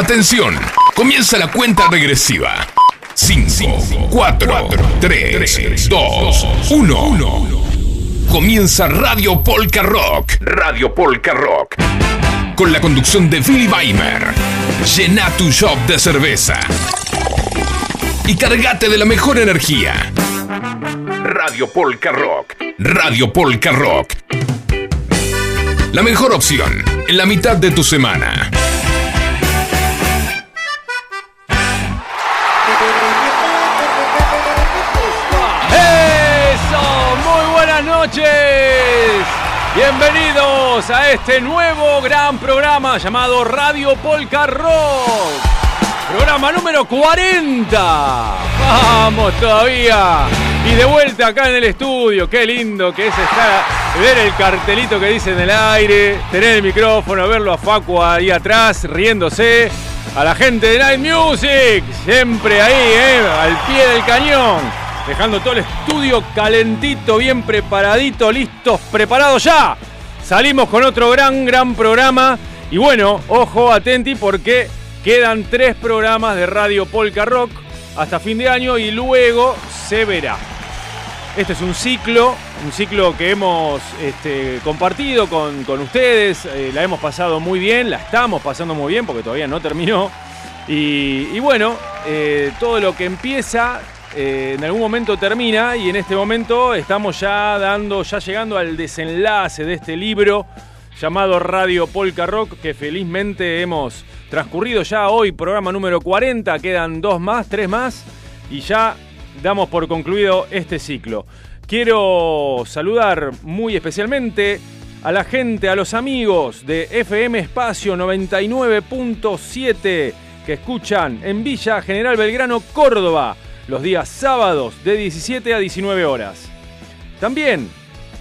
Atención, comienza la cuenta regresiva. 5, 4, 3, 2, 1. Comienza Radio Polka Rock. Radio Polka Rock. Con la conducción de Billy Weimer. Llena tu shop de cerveza. Y cargate de la mejor energía. Radio Polka Rock. Radio Polka Rock. La mejor opción en la mitad de tu semana. Noches. Bienvenidos a este nuevo gran programa llamado Radio Polka Rock. Programa número 40. Vamos todavía. Y de vuelta acá en el estudio. Qué lindo que es estar ver el cartelito que dice en el aire, tener el micrófono, verlo a Facu ahí atrás riéndose. A la gente de Night Music, siempre ahí, ¿eh? al pie del cañón dejando todo el estudio calentito, bien preparadito, listos, preparados ya. Salimos con otro gran, gran programa. Y bueno, ojo, atenti porque quedan tres programas de Radio Polka Rock hasta fin de año y luego se verá. Este es un ciclo, un ciclo que hemos este, compartido con, con ustedes, eh, la hemos pasado muy bien, la estamos pasando muy bien porque todavía no terminó. Y, bueno, eh, todo lo que empieza eh, en algún momento termina y en este momento estamos ya dando, ya llegando al desenlace de este libro llamado Radio Polka Rock que felizmente hemos transcurrido ya hoy, programa número 40, quedan dos más, tres más y ya damos por concluido este ciclo. Quiero saludar muy especialmente a la gente, a los amigos de FM Espacio 99.7 que escuchan en Villa General Belgrano, Córdoba los días sábados de 17 a 19 horas. También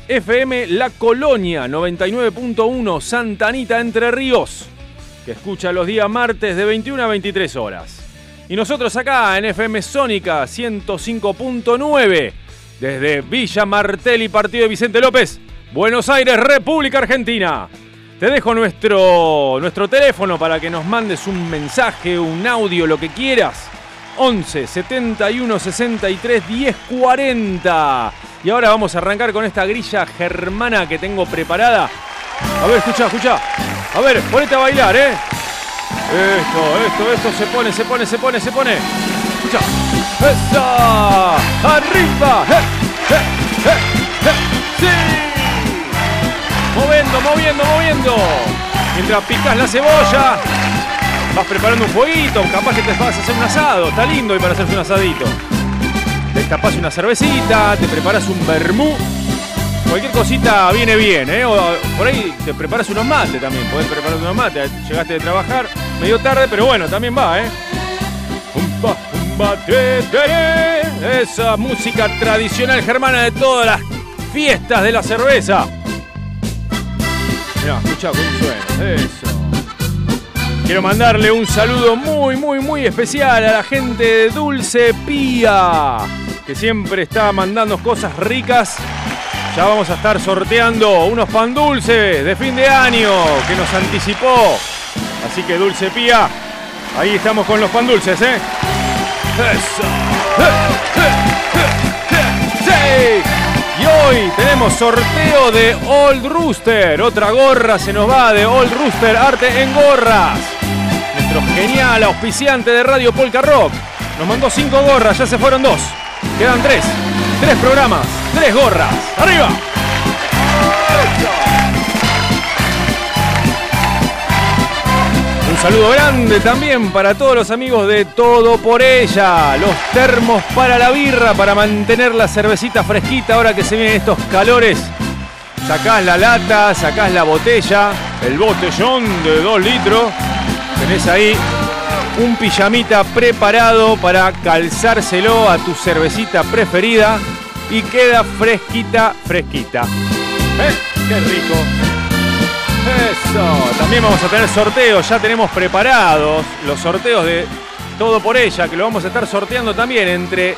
FM La Colonia 99.1 Santa Anita Entre Ríos, que escucha los días martes de 21 a 23 horas. Y nosotros acá en FM Sónica 105.9 desde Villa Martelli, partido de Vicente López, Buenos Aires, República Argentina. Te dejo nuestro, nuestro teléfono para que nos mandes un mensaje, un audio, lo que quieras 11 71 63 10 40. Y ahora vamos a arrancar con esta grilla germana que tengo preparada. A ver, escucha, escucha. A ver, ponete a bailar, ¿eh? Esto, esto, esto se pone, se pone, se pone, se pone. Escucha. ¡Esa! ¡Arriba! ¡Sí! Moviendo, moviendo, moviendo. Mientras picas la cebolla, vas preparando un fueguito, capaz que te vas a hacer un asado, está lindo hoy para hacerse un asadito. Te tapas una cervecita, te preparas un vermú, cualquier cosita viene bien, ¿eh? Por ahí te preparas unos mates también, podés preparar unos mates, llegaste de trabajar medio tarde, pero bueno, también va, ¿eh? Umpa, umpa, te, te, esa música tradicional germana de todas las fiestas de la cerveza. Mirá, escuchá cómo suena, eso. Quiero mandarle un saludo muy, muy, muy especial a la gente de Dulce Pía, que siempre está mandando cosas ricas. Ya vamos a estar sorteando unos pan dulces de fin de año que nos anticipó. Así que Dulce Pía, ahí estamos con los pan dulces, ¿eh? Y hoy tenemos sorteo de Old Rooster. Otra gorra se nos va de Old Rooster Arte en Gorras genial auspiciante de Radio Polka Rock. Nos mandó cinco gorras, ya se fueron dos. Quedan tres. Tres programas, tres gorras. ¡Arriba! Un saludo grande también para todos los amigos de Todo por Ella. Los termos para la birra, para mantener la cervecita fresquita ahora que se vienen estos calores. Sacás la lata, sacás la botella, el botellón de dos litros Tenés ahí un pijamita preparado para calzárselo a tu cervecita preferida y queda fresquita, fresquita. ¿Eh? ¡Qué rico! Eso. También vamos a tener sorteos, ya tenemos preparados los sorteos de Todo por ella, que lo vamos a estar sorteando también entre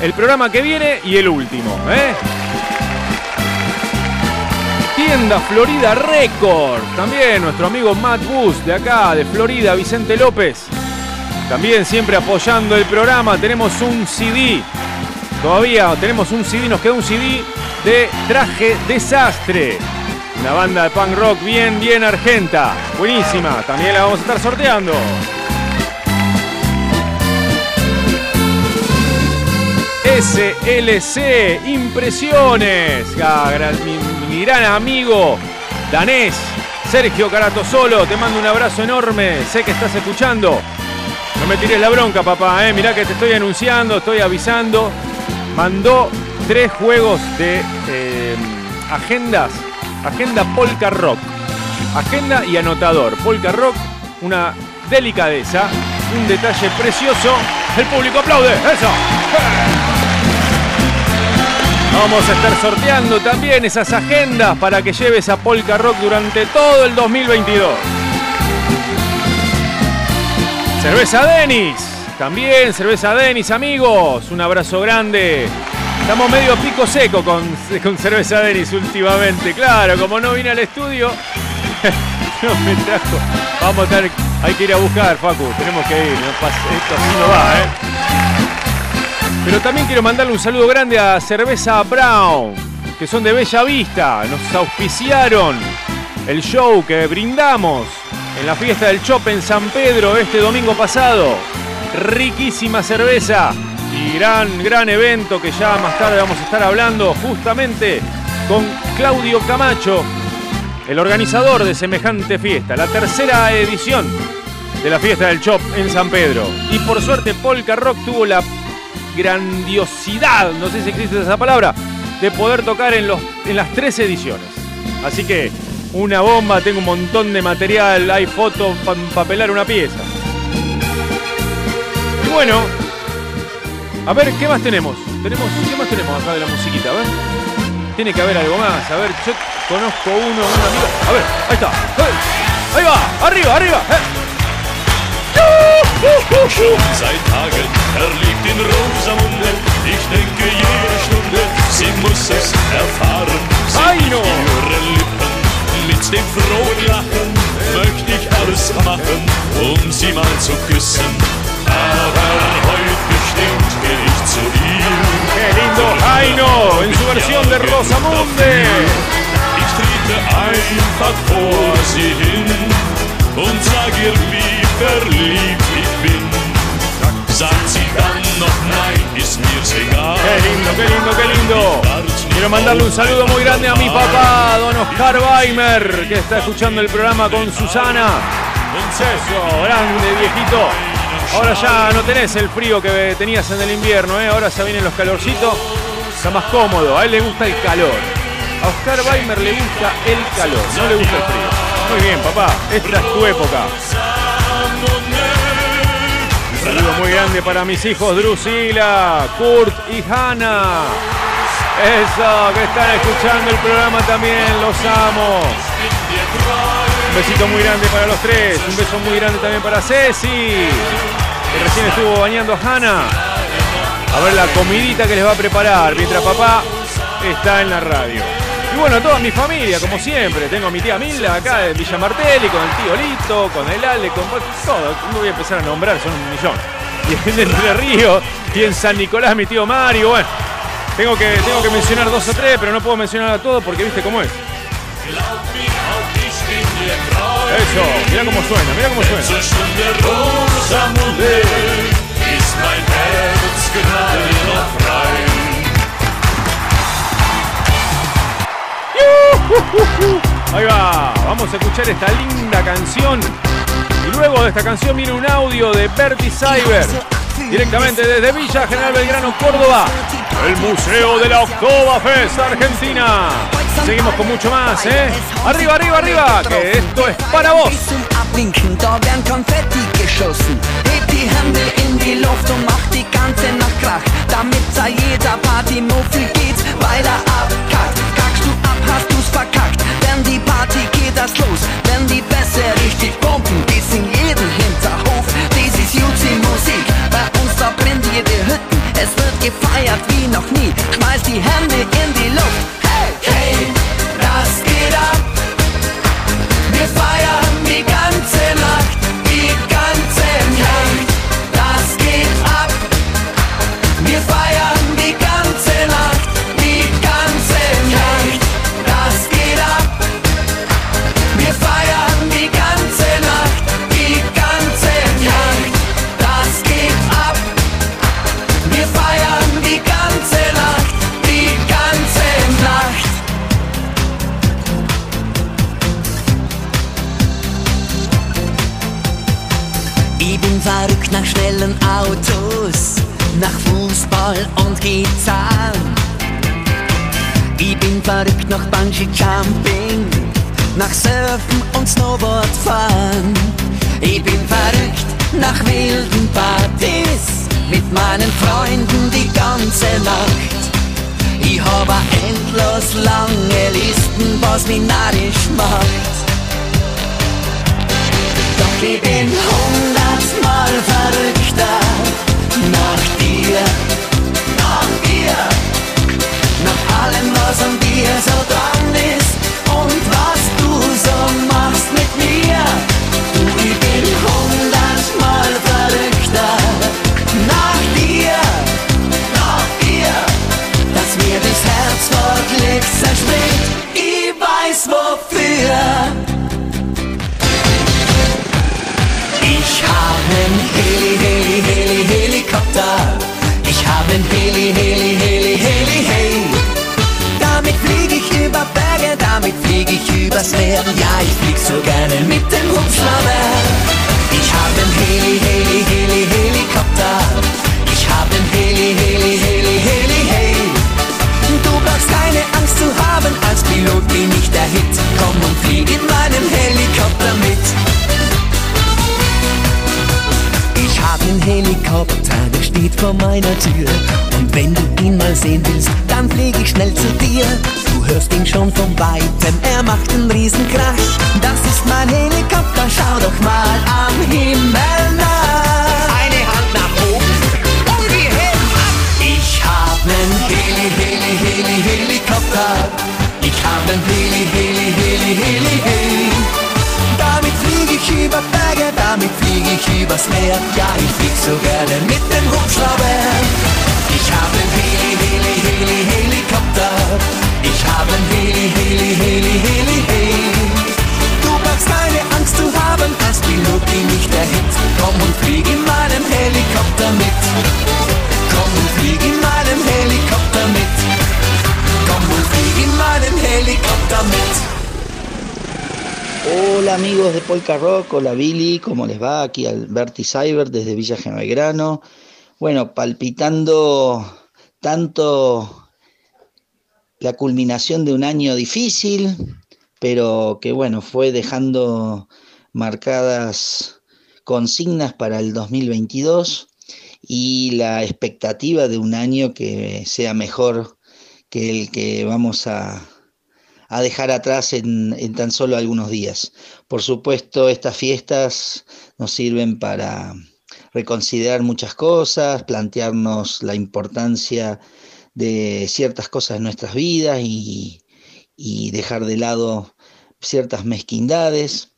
el programa que viene y el último. ¿eh? Tienda Florida Record. También nuestro amigo Matt Bus de acá, de Florida, Vicente López. También siempre apoyando el programa. Tenemos un CD. Todavía tenemos un CD, nos queda un CD de Traje Desastre. Una banda de punk rock bien, bien argenta. Buenísima. También la vamos a estar sorteando. SLC Impresiones. Mi, gran amigo danés Sergio Caratosolo, te mando un abrazo enorme. Sé que estás escuchando. No me tires la bronca, papá. ¿eh? Mirá que te estoy anunciando, estoy avisando. Mandó tres juegos de eh, agendas. Agenda Polka Rock. Agenda y anotador. Polka Rock, una delicadeza, un detalle precioso. El público aplaude. Eso. Vamos a estar sorteando también esas agendas para que lleves a Polka Rock durante todo el 2022. Cerveza Denis, también cerveza Denis, amigos. Un abrazo grande. Estamos medio pico seco con, con cerveza Denis últimamente. Claro, como no vine al estudio, no me trajo. Vamos a estar. Hay que ir a buscar, Facu. Tenemos que ir. Esto así no ¿eh? Pero también quiero mandarle un saludo grande a Cerveza Brown, que son de Bella Vista. Nos auspiciaron el show que brindamos en la fiesta del Chop en San Pedro este domingo pasado. Riquísima cerveza y gran, gran evento que ya más tarde vamos a estar hablando justamente con Claudio Camacho, el organizador de semejante fiesta, la tercera edición de la fiesta del Chop en San Pedro. Y por suerte Polka Rock tuvo la grandiosidad, no sé si existe esa palabra, de poder tocar en, los, en las tres ediciones. Así que una bomba, tengo un montón de material, hay fotos para empapelar una pieza. Y bueno, a ver, ¿qué más tenemos? tenemos? ¿Qué más tenemos acá de la musiquita? A. Tiene que haber algo más. A ver, yo conozco uno, un amigo. A ver, ahí está. Ahí va, arriba, arriba. Eh. Seit Tagen verliebt in Rosamunde. Ich denke jede Stunde, sie muss es erfahren. Sie ihre Lippen mit dem frohen Lachen möchte ich alles machen, um sie mal zu küssen. Aber heute bestimmt gehe ich zu ihr. Qué lindo Jaino en su versión de Rosamunde. Ich trete einfach vor sie hin und sag ihr, wie verliebt ich bin. Sagt sie dann noch nein, ist mir's. Qué lindo, qué lindo, qué lindo. Quiero mandarle un saludo muy grande a mi papá, don Oscar Weimer, que está escuchando el programa con Susana. Eso, grande, viejito. Ahora ya no tenés el frío que tenías en el invierno, ¿eh? ahora se vienen los calorcitos, está más cómodo, a él le gusta el calor. A Oscar Weimer le gusta el calor, no le gusta el frío. Muy bien, papá, esta es tu época. Un saludo muy grande para mis hijos Drusila, Kurt y Hanna. Eso, que están escuchando el programa también, los amo. Un besito muy grande para los tres, un beso muy grande también para Ceci, que recién estuvo bañando a Hanna. A ver la comidita que les va a preparar mientras papá está en la radio. Y bueno, toda mi familia, como siempre. Tengo a mi tía Milda acá de Villa Martelli, con el tío Lito, con el Ale, con todo. No voy a empezar a nombrar, son un millón. Y en Entre Río, y en San Nicolás mi tío Mario. Bueno, tengo que, tengo que mencionar dos o tres, pero no puedo mencionar a todos porque viste cómo es. Eso, mira cómo suena, mira cómo suena. Ahí va, vamos a escuchar esta linda canción. Y luego de esta canción viene un audio de Bertie Cyber, directamente desde Villa General Belgrano, Córdoba, el Museo de la Oktoberfest Argentina. Seguimos con mucho más, ¿eh? Arriba, arriba, arriba, que esto es para vos. Verkackt, denn die Party geht erst los, wenn die Bässe richtig pumpen, bis in jeden Hinterhof. Dies ist Jutzi-Musik, bei uns verbrennt jede Hütten, es wird gefeiert wie noch nie, schmeiß die Hände in die Luft, verrückt nach schnellen Autos, nach Fußball und Gitarren. Ich bin verrückt nach Bungee Jumping, nach Surfen und Snowboardfahren. Ich bin verrückt nach wilden Partys mit meinen Freunden die ganze Nacht. Ich habe endlos lange Listen, was mich narrisch macht. Doch ich bin verrückter nach dir, nach dir, nach allem, was an dir so dran Polka Rock, hola Billy, ¿cómo les va? Aquí Alberti Cyber desde Villa Belgrano. Bueno, palpitando tanto la culminación de un año difícil, pero que bueno, fue dejando marcadas consignas para el 2022 y la expectativa de un año que sea mejor que el que vamos a, a dejar atrás en, tan solo algunos días. Por supuesto, estas fiestas nos sirven para reconsiderar muchas cosas, plantearnos la importancia de ciertas cosas en nuestras vidas y, dejar de lado ciertas mezquindades.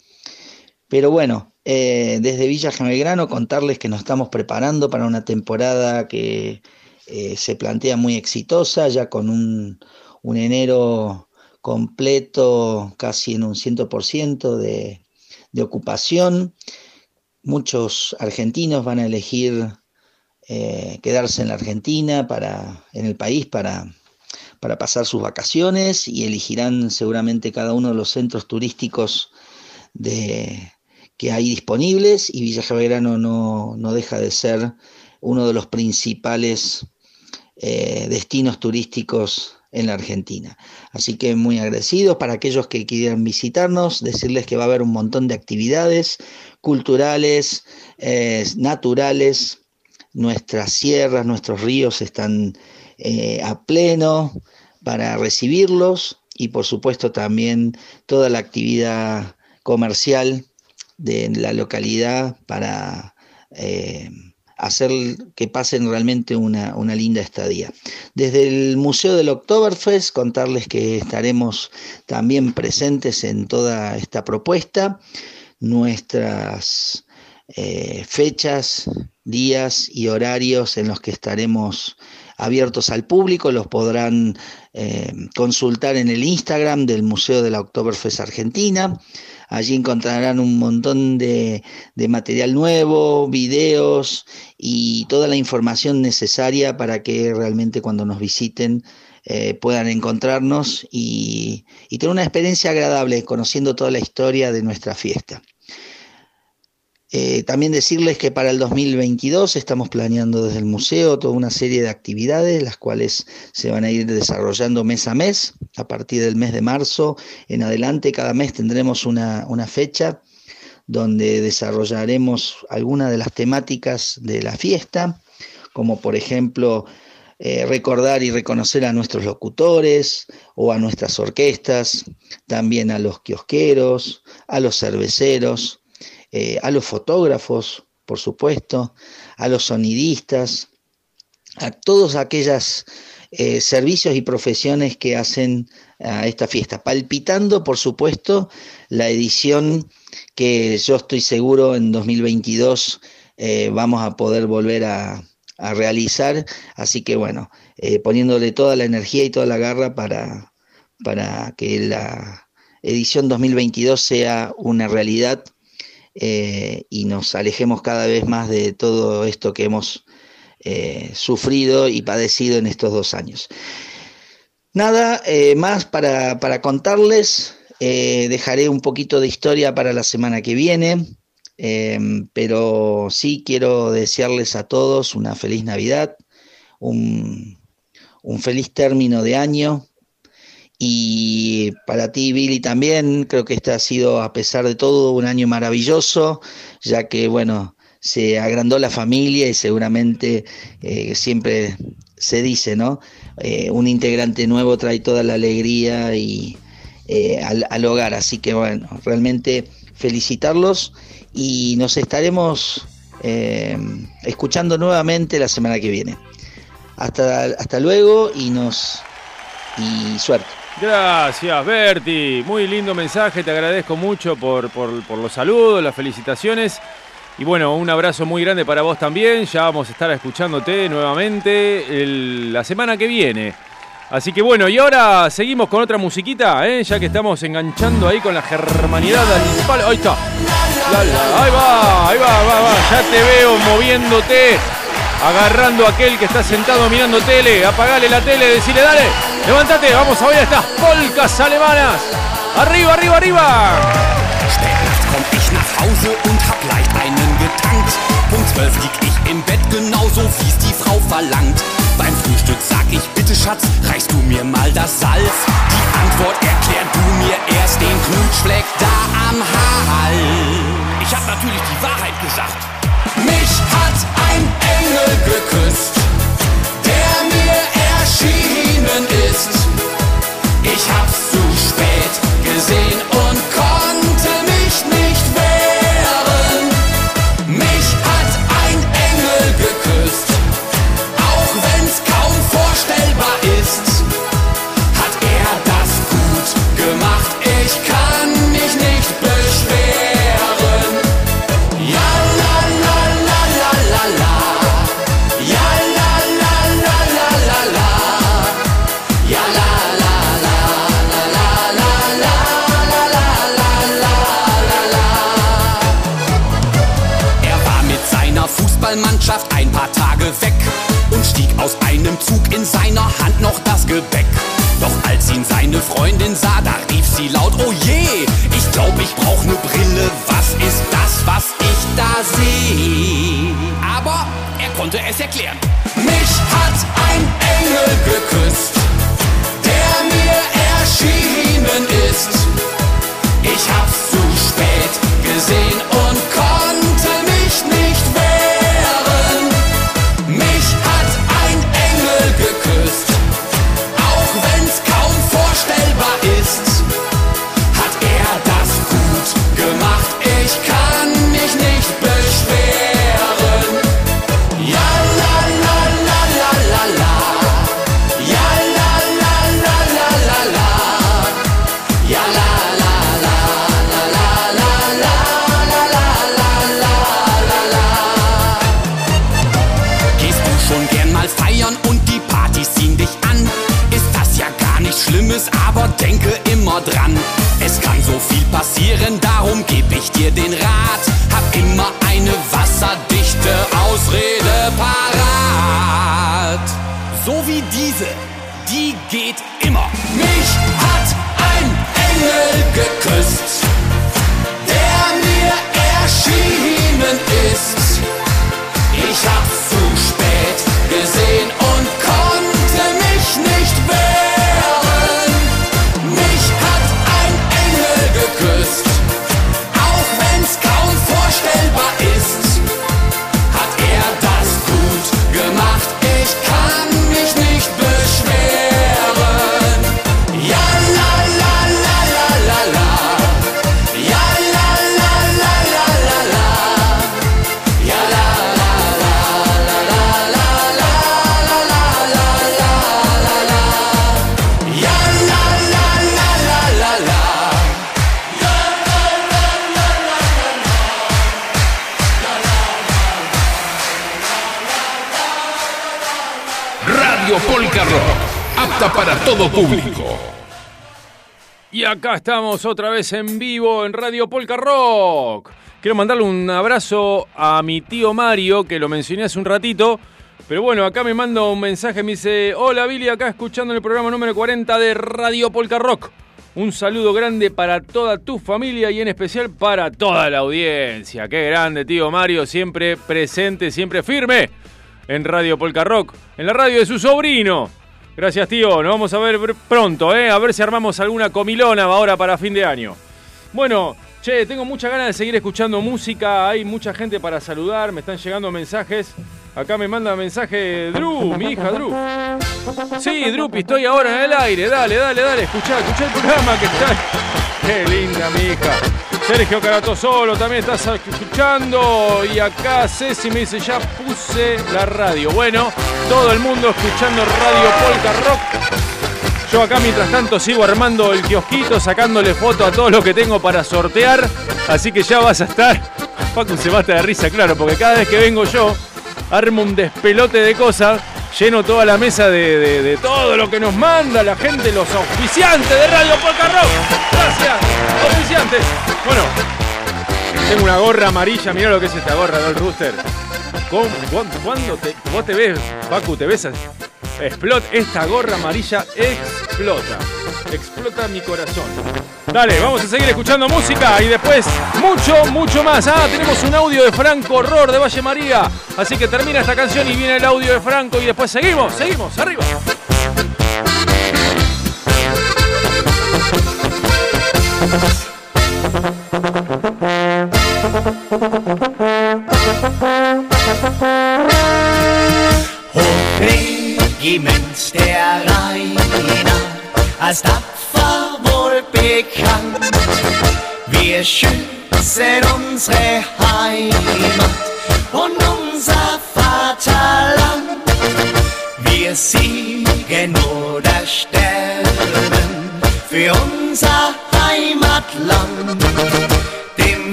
Pero bueno, eh, desde Villa Gemelgrano contarles que nos estamos preparando para una temporada que eh, se plantea muy exitosa, ya con un enero completo, casi en un 100% de, de ocupación. Muchos argentinos van a elegir eh, quedarse en la Argentina, para, en el país, para, para pasar sus vacaciones y elegirán seguramente cada uno de los centros turísticos de, que hay disponibles y Villa Belgrano no, no deja de ser uno de los principales eh, destinos turísticos en la Argentina. Así que muy agradecidos para aquellos que quieran visitarnos, decirles que va a haber un montón de actividades culturales, eh, naturales, nuestras sierras, nuestros ríos están eh, a pleno para recibirlos y por supuesto también toda la actividad comercial de la localidad para eh, hacer que pasen realmente una, una, linda estadía. Desde el Museo del Oktoberfest, contarles que estaremos también presentes en toda esta propuesta. Nuestras eh, fechas, días y horarios en los que estaremos abiertos al público, los podrán eh, consultar en el Instagram del Museo de la Oktoberfest Argentina. Allí encontrarán un montón de, material nuevo, videos y toda la información necesaria para que realmente cuando nos visiten eh, puedan encontrarnos y, y tener una experiencia agradable conociendo toda la historia de nuestra fiesta. Eh, también decirles que para el 2022 estamos planeando desde el museo toda una serie de actividades, las cuales se van a ir desarrollando mes a mes. A partir del mes de marzo en adelante, cada mes tendremos una, una fecha donde desarrollaremos algunas de las temáticas de la fiesta, como por ejemplo eh, recordar y reconocer a nuestros locutores o a nuestras orquestas, también a los kiosqueros, a los cerveceros, eh, a los fotógrafos, por supuesto, a los sonidistas, a todos aquellos eh, servicios y profesiones que hacen a esta fiesta, palpitando, por supuesto, la edición que yo estoy seguro en 2022 vamos a poder volver a, a realizar. Así que bueno, eh, poniéndole toda la energía y toda la garra para, para que la edición 2022 sea una realidad eh, y nos alejemos cada vez más de todo esto que hemos eh, sufrido y padecido en estos dos años. Nada más para, para contarles. dejaré un poquito de historia para la semana que viene. Em, pero sí quiero desearles a todos una feliz Navidad, un, feliz término de año. Y para ti, Billy, también creo que este ha sido, a pesar de todo, un año maravilloso, ya que, bueno, se agrandó la familia y seguramente eh, siempre se dice, ¿no? Eh, un integrante nuevo trae toda la alegría y eh, al, al, hogar. Así que, bueno, realmente felicitarlos y nos estaremos eh, escuchando nuevamente la semana que viene. Hasta, hasta luego y nos y suerte. Gracias, Berti. Muy lindo mensaje. Te agradezco mucho por, los saludos, las felicitaciones. Y bueno, un abrazo muy grande para vos también. Ya vamos a estar escuchándote nuevamente la semana que viene. Así que bueno, y ahora seguimos con otra musiquita, ¿eh? ya que estamos enganchando ahí con la germanidad. Ahí está. Ahí va, ahí va, va, va. Ya te veo moviéndote, agarrando a aquel que está sentado mirando tele. Apagale la tele, decirle, dale, levántate, vamos a ver estas polcas alemanas. Arriba, arriba, arriba. Punkt 12 lieg ich im Bett, genauso wie es die Frau verlangt. Beim Frühstück sag ich, bitte Schatz, reichst du mir mal das Salz? Die Antwort erklär du mir erst den Knutschfleck da am Hals. Ich hab natürlich die Wahrheit gesagt. Mich hat Der mir erschienen ist. Ich hab's zu spät gesehen und konnte mich nicht wehren. Mich hat ein Engel geküsst, auch wenn's kaum vorstellbar ist. Hat er das gut gemacht, ich kann estamos otra vez en vivo en Radio Polka Rock. Quiero mandarle un abrazo a mi tío Mario, que lo mencioné hace un ratito. Pero bueno, acá me manda un mensaje, me dice, hola Billy, acá escuchando el programa número 40 de Radio Polka Rock. Un saludo grande para toda tu familia y en especial para toda la audiencia. Qué grande, tío Mario, siempre presente, siempre firme en Radio Polka Rock, en la radio de su sobrino. Gracias, tío. Nos vamos a ver pronto, ¿eh? A ver si armamos alguna comilona ahora para fin de año. Bueno, che, tengo muchas ganas de seguir escuchando música. Hay mucha gente para saludar. Me están llegando mensajes. Acá me manda mensaje Drew, mi hija Drew. Sí, Drupi, estoy ahora en el aire. Dale, dale, dale. Escuchá, escuchá el programa que está. Qué linda, mi hija. Sergio Carato Solo también estás escuchando. Y acá Ceci me dice, ya puse la radio. Bueno, todo el mundo escuchando Radio Polka Rock. Yo acá mientras tanto sigo armando el kiosquito, sacándole foto a todo lo que tengo para sortear. Así que ya vas a estar. Paco se mata de risa, claro, porque cada vez que vengo yo, armo un despelote de cosas, lleno toda la mesa de, todo lo que nos manda la gente, los auspiciantes de Radio Polka Rock. Gracias, auspiciantes. Bueno, tengo una gorra amarilla, mira lo que es esta gorra, ¿no? El rooster. ¿Cuándo, te, vos te ves, Pacu, te ves? Explota, esta gorra amarilla explota. Explota mi corazón. Dale, vamos a seguir escuchando música y después mucho, mucho más. Ah, tenemos un audio de Franco Horror de Valle María. Así que termina esta canción y viene el audio de Franco y después seguimos, seguimos, arriba.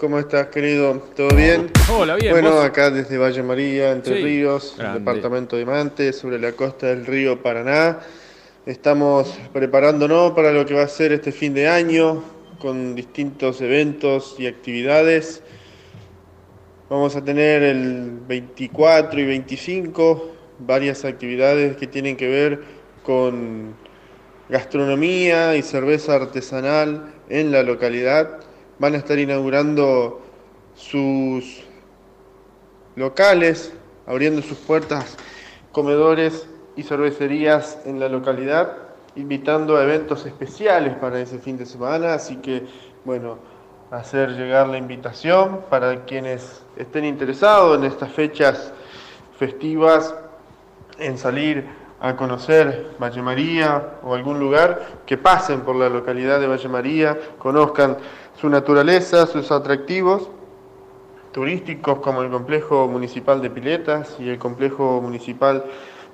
¿Cómo estás querido? ¿Todo bien? Hola, bien. Bueno, acá desde Valle María, Entre Ríos, departamento de Mante, sobre la costa del río Paraná. Estamos preparándonos para lo que va a ser este fin de año, con distintos eventos y actividades. Vamos a tener el 24 y 25 varias actividades que tienen que ver con gastronomía y cerveza artesanal en la localidad van a estar inaugurando sus locales, abriendo sus puertas, comedores y cervecerías en la localidad, invitando a eventos especiales para ese fin de semana, así que bueno, hacer llegar la invitación para quienes estén interesados en estas fechas festivas en salir a conocer Valle María o algún lugar, que pasen por la localidad de Valle María, conozcan su naturaleza, sus atractivos turísticos como el complejo municipal de Piletas y el complejo municipal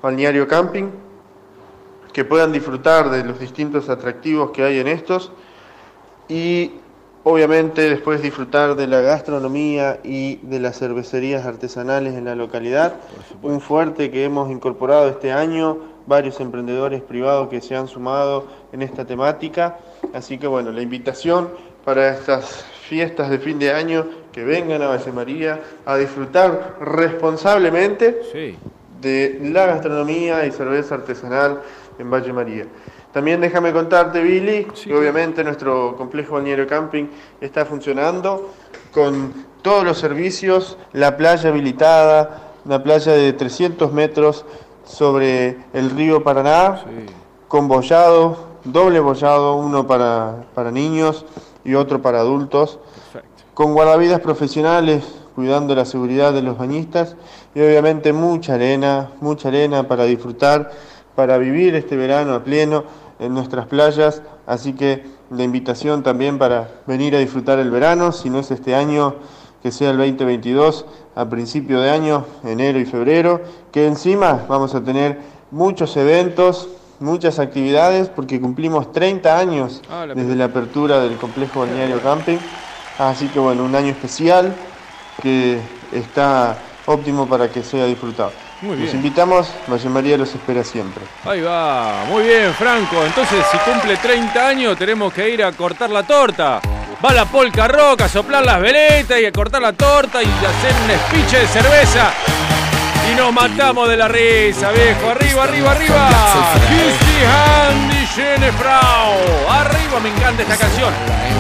balneario camping, que puedan disfrutar de los distintos atractivos que hay en estos y obviamente después disfrutar de la gastronomía y de las cervecerías artesanales en la localidad. Un fuerte que hemos incorporado este año, varios emprendedores privados que se han sumado en esta temática. Así que bueno, la invitación para estas fiestas de fin de año, que vengan a Valle María a disfrutar responsablemente de la gastronomía y cerveza artesanal en Valle María. También déjame contarte, Billy, que obviamente nuestro complejo balneario camping está funcionando con todos los servicios, la playa habilitada, una playa de 300 metros sobre el río Paraná, con bollado, doble bollado, uno para, para niños y otro para adultos, con guardavidas profesionales cuidando la seguridad de los bañistas y obviamente mucha arena, mucha arena para disfrutar, para vivir este verano a pleno en nuestras playas, así que la invitación también para venir a disfrutar el verano, si no es este año, que sea el 2022, a principio de año, enero y febrero, que encima vamos a tener muchos eventos, muchas actividades, porque cumplimos 30 años Ah, la desde la apertura del complejo balneario camping, así que bueno, un año especial que está óptimo para que sea disfrutado. Muy Los bien. invitamos, Valle María los espera siempre. Ahí va, muy bien Franco. Entonces si cumple 30 años tenemos que ir a cortar la torta. Va la polka rock a soplar las veletas y a cortar la torta y hacer un espiche de cerveza. Y nos matamos de la risa, viejo. Arriba, arriba, arriba. Christy Handy Schöne Frau. Arriba, me encanta esta canción.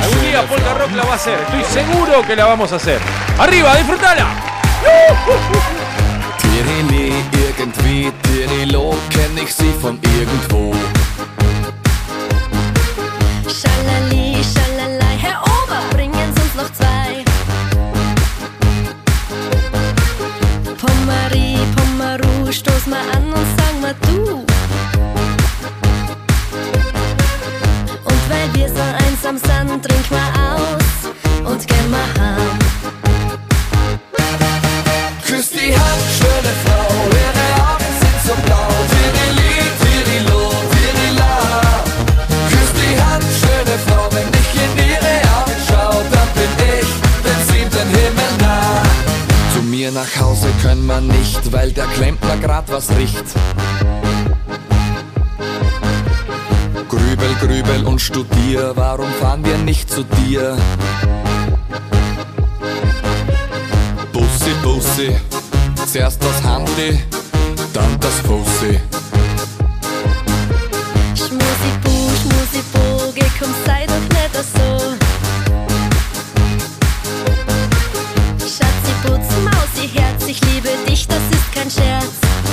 Algún día Polka Rock la va a hacer. Estoy seguro que la vamos a hacer. Arriba, disfrutala. Tirili, irgendwie, Tirilo, kenn ich sie von irgendwo. Schalali, schalalai, Herr Ober, bringen Sie uns noch zwei. Stoß mal an und sag mal du. Und weil wir so einsam sind, trink mal aus und geh mal heim. Küss die Hand, schöne Frau, mir nach Hause können wir nicht, weil der Klempner grad was riecht. Grübel, grübel und studier, warum fahren wir nicht zu dir? Bussi, Bussi, zuerst das Handy, dann das Fussi. Schmusi, bu, schmusi, boge, komm, sei doch nicht so. Ich liebe dich, das ist kein Scherz.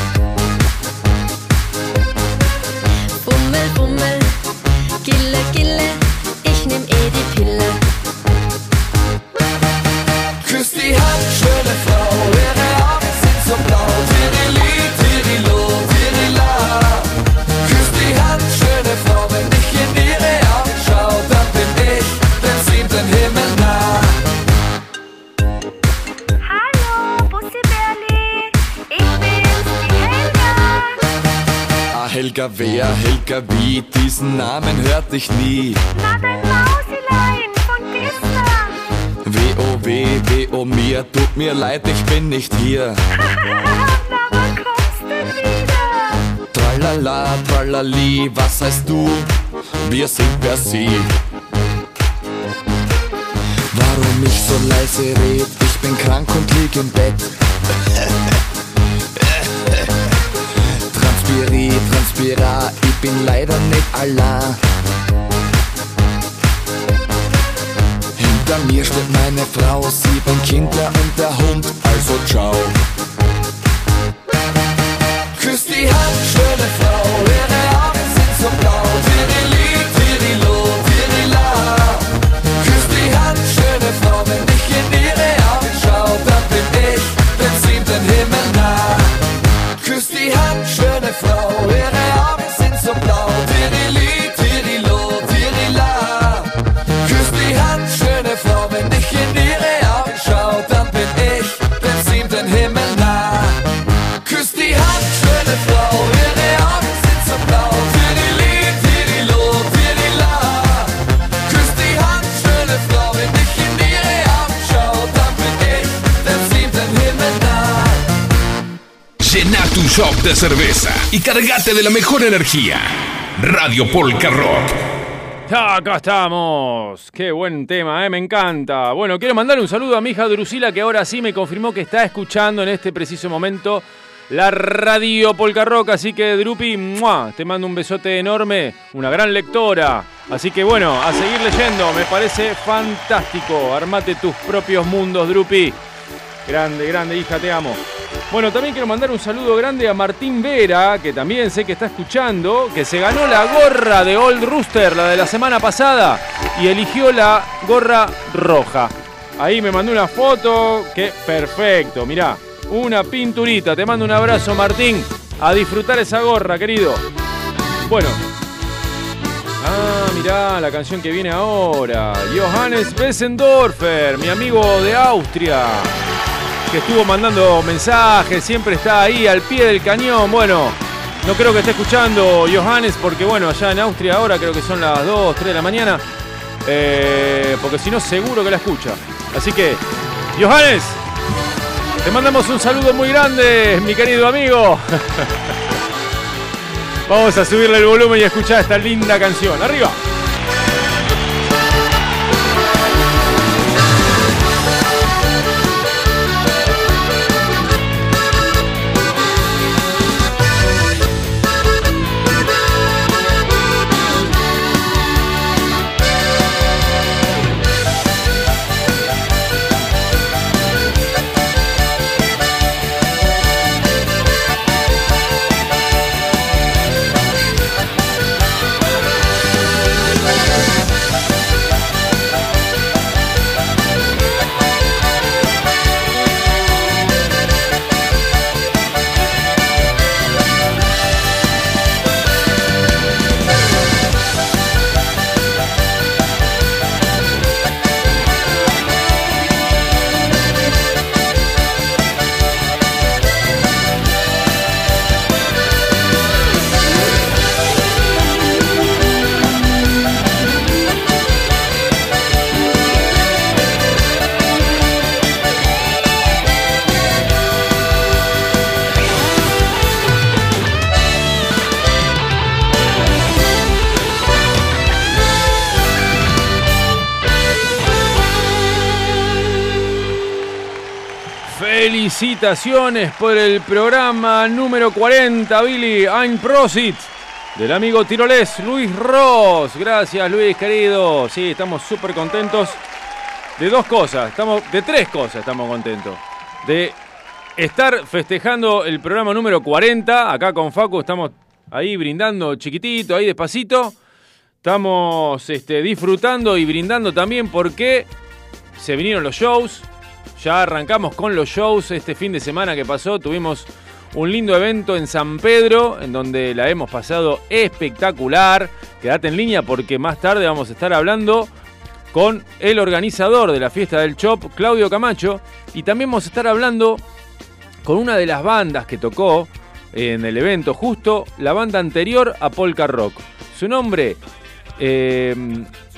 Helga wer, Helga wie, diesen Namen hörte ich nie. Na, dein Mausilein von gestern. Weh, oh weh, weh, oh mir, tut mir leid, ich bin nicht hier. Na, wann kommst denn wieder? Tralala, tralali, was heißt du? Wir sind per sie. Warum ich so leise red? Ich bin krank und lieg im Bett. Transpiri, transpira, ich bin leider nicht allein. Hinter mir steht meine Frau, sieben Kinder und der Hund, also ciao. Y cargate de la mejor energía. Radio Polka Rock. Acá estamos. Qué buen tema, ¿eh? me encanta. Bueno, quiero mandarle un saludo a mi hija Drusila que ahora sí me confirmó que está escuchando en este preciso momento la radio Polka Rock. Así que Drupi, te mando un besote enorme, una gran lectora. Así que bueno, a seguir leyendo, me parece fantástico. Armate tus propios mundos, Drupi. Grande, grande hija, te amo. Bueno, también quiero mandar un saludo grande a Martín Vera, que también sé que está escuchando, que se ganó la gorra de Old Rooster, la de la semana pasada, y eligió la gorra roja. Ahí me mandó una foto, que perfecto, mirá, una pinturita. Te mando un abrazo, Martín. A disfrutar esa gorra, querido. Bueno. Ah, mirá, la canción que viene ahora. Johannes Bessendorfer, mi amigo de Austria que estuvo mandando mensajes, siempre está ahí al pie del cañón. Bueno, no creo que esté escuchando Johannes porque bueno, allá en Austria ahora creo que son las 2, 3 de la mañana. Eh, porque si no, seguro que la escucha. Así que, Johannes, te mandamos un saludo muy grande, mi querido amigo. Vamos a subirle el volumen y escuchar esta linda canción. Arriba. Felicitaciones por el programa número 40, Billy Ein Prosit, del amigo tirolés Luis Ross. Gracias, Luis, querido. Sí, estamos súper contentos de dos cosas, estamos, de tres cosas estamos contentos. De estar festejando el programa número 40, acá con Facu estamos ahí brindando chiquitito, ahí despacito. Estamos este, disfrutando y brindando también porque se vinieron los shows, ya arrancamos con los shows este fin de semana que pasó. Tuvimos un lindo evento en San Pedro, en donde la hemos pasado espectacular. Quédate en línea porque más tarde vamos a estar hablando con el organizador de la fiesta del Chop, Claudio Camacho. Y también vamos a estar hablando con una de las bandas que tocó en el evento, justo la banda anterior a Polka Rock. Su nombre, eh,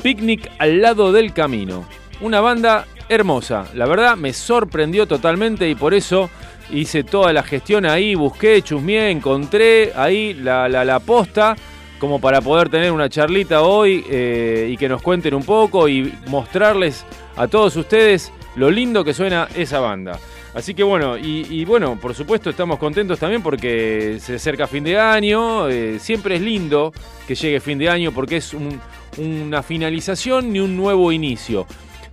Picnic al lado del camino. Una banda hermosa. La verdad me sorprendió totalmente y por eso hice toda la gestión ahí, busqué, chusmeé, encontré ahí la, la, la posta como para poder tener una charlita hoy eh, y que nos cuenten un poco y mostrarles a todos ustedes lo lindo que suena esa banda. Así que bueno, y, y bueno, por supuesto estamos contentos también porque se acerca fin de año, eh, siempre es lindo que llegue fin de año porque es un- una finalización ni un nuevo inicio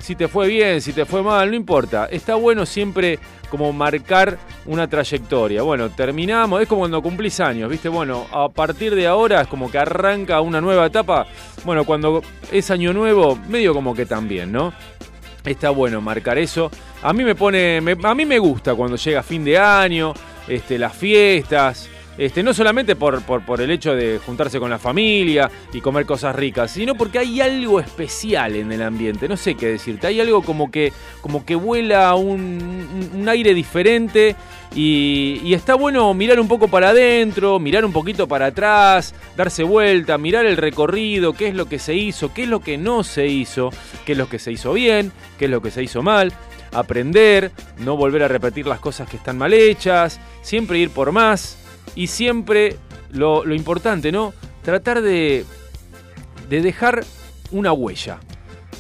si te fue bien, si te fue mal, no importa. Está bueno siempre como marcar una trayectoria. Bueno, terminamos, es como cuando cumplís años, ¿viste? Bueno, a partir de ahora es como que arranca una nueva etapa. Bueno, cuando es año nuevo, medio como que también, ¿no? Está bueno marcar eso. A mí me pone, a mí me gusta cuando llega fin de año, este, las fiestas. Este, no solamente por, por, por el hecho de juntarse con la familia y comer cosas ricas, sino porque hay algo especial en el ambiente. No sé qué decirte. Hay algo como que, como que vuela un, un- aire diferente y, y está bueno mirar un poco para adentro, mirar un poquito para atrás, darse vuelta, mirar el recorrido, qué es lo que se hizo, qué es lo que no se hizo, qué es lo que se hizo bien, qué es lo que se hizo mal aprender, no volver a repetir las cosas que están mal hechas, siempre ir por más y siempre lo, lo importante, ¿no? Tratar de, de dejar una huella.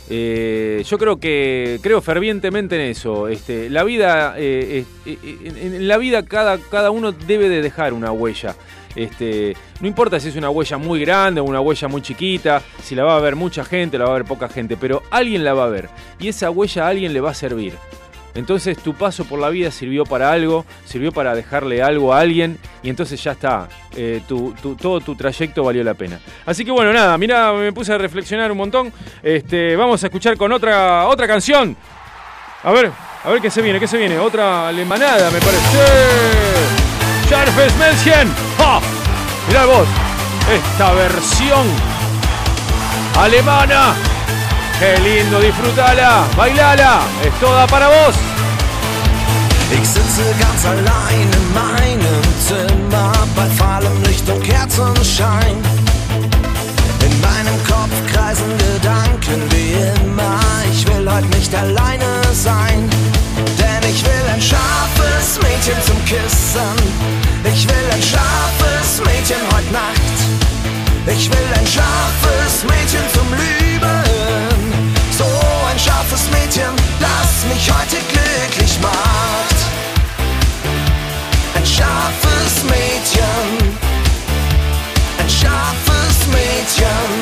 Eh, yo creo que creo fervientemente en eso. Este, la vida, eh, eh, en, en la vida cada, cada uno debe de dejar una huella. Este, no importa si es una huella muy grande o una huella muy chiquita, si la va a ver mucha gente, la va a ver poca gente, pero alguien la va a ver y esa huella a alguien le va a servir. Entonces tu paso por la vida sirvió para algo, sirvió para dejarle algo a alguien y entonces ya está, eh, tu- todo tu trayecto valió la pena. Así que bueno, nada, mira, me puse a reflexionar un montón. Este, vamos a escuchar con otra, otra canción. A ver, a ver qué se viene, qué se viene. Otra alemanada, me parece. Scharfes Mädchen. ¡Ja! Mirá vos, esta versión alemana. Qué lindo, disfrutala, bailala, es toda para vos. Ich sitze ganz allein in meinem Zimmer bei fahlem Licht und Kerzenschein. In meinem Kopf kreisen Gedanken wie immer. Ich will heute nicht alleine sein, denn ich will ein scharfes Mädchen zum Kissen. Ich will ein scharfes Mädchen heute Nacht. Ich will ein scharfes Mädchen zum Lieben. Scharfes Mädchen, das mich heute glücklich macht. Ein scharfes Mädchen. Ein scharfes Mädchen.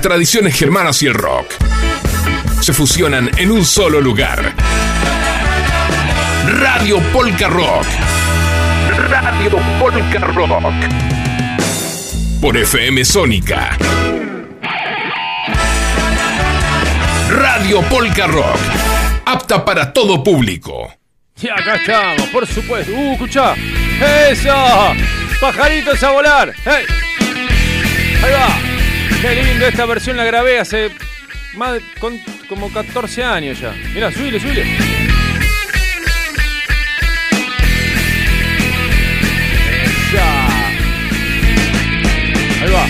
Las tradiciones germanas y el rock se fusionan en un solo lugar. Radio Polka Rock. Radio Polka Rock. Por FM Sónica. Radio Polka Rock. Apta para todo público. Y acá estamos, por supuesto. ¡Uh, escuchá! ¡Eso! ¡Pajaritos a volar! ¡Hey! Ahí va. Qué lindo, esta versión la grabé hace más de- con- como 14 años ya. Mira, subile, subile. Esa. Ahí va.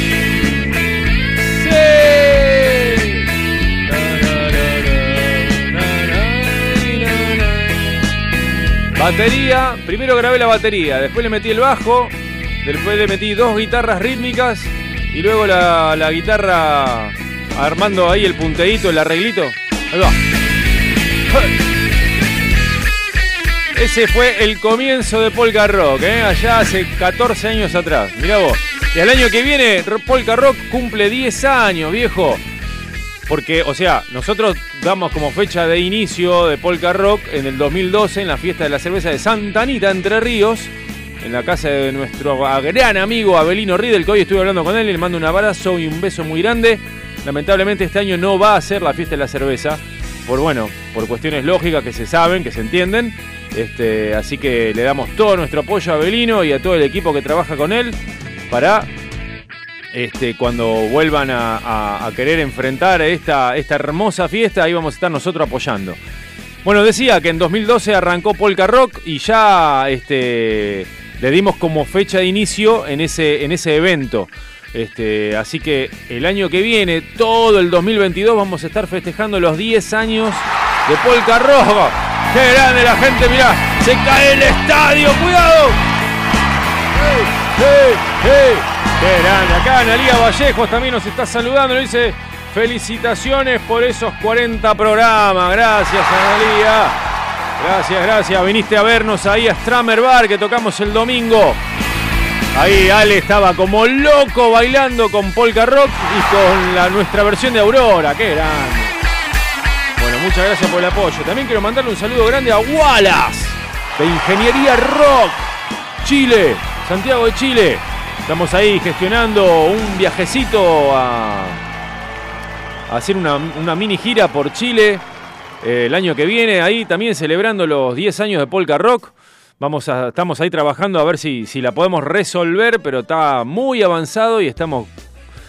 Batería, primero grabé la batería, después le metí el bajo, después le metí dos guitarras rítmicas y luego la, guitarra armando ahí el punteíto, el arreglito. Ahí va. Ese fue el comienzo de Polka Rock, ¿eh? allá hace 14 años atrás. Mirá vos. Y el año que viene, Polka Rock cumple 10 años, viejo. Porque, o sea, nosotros damos como fecha de inicio de Polka Rock en el 2012 en la fiesta de la cerveza de Santa Anita, Entre Ríos. En la casa de nuestro gran amigo Abelino Riedel, que hoy estuve hablando con él le mando un abrazo y un beso muy grande. Lamentablemente este año no va a ser la fiesta de la cerveza, por bueno, por cuestiones lógicas que se saben, que se entienden. Este, así que le damos todo nuestro apoyo a Abelino y a todo el equipo que trabaja con él para este, cuando vuelvan a, a- a querer enfrentar esta, esta hermosa fiesta, ahí vamos a estar nosotros apoyando. Bueno, decía que en 2012 arrancó Polka Rock y ya este, le dimos como fecha de inicio en ese, en ese evento. Este, así que el año que viene, todo el 2022, vamos a estar festejando los 10 años de Polka Rock. ¡Qué grande la gente! Mirá, se cae el estadio, cuidado. ¡Qué grande! Acá Analía Vallejos también nos está saludando. Nos dice felicitaciones por esos 40 programas. Gracias, Analía. Gracias, gracias. Viniste a vernos ahí a Stramer Bar que tocamos el domingo. Ahí Ale estaba como loco bailando con Polka Rock y con la, nuestra versión de Aurora. ¡Qué grande! Bueno, muchas gracias por el apoyo. También quiero mandarle un saludo grande a Wallace de Ingeniería Rock, Chile, Santiago de Chile. Estamos ahí gestionando un viajecito a, hacer una mini gira por Chile eh, el año que viene. Ahí también celebrando los 10 años de Polka Rock. Vamos a, estamos ahí trabajando a ver si, si la podemos resolver, pero está muy avanzado y estamos,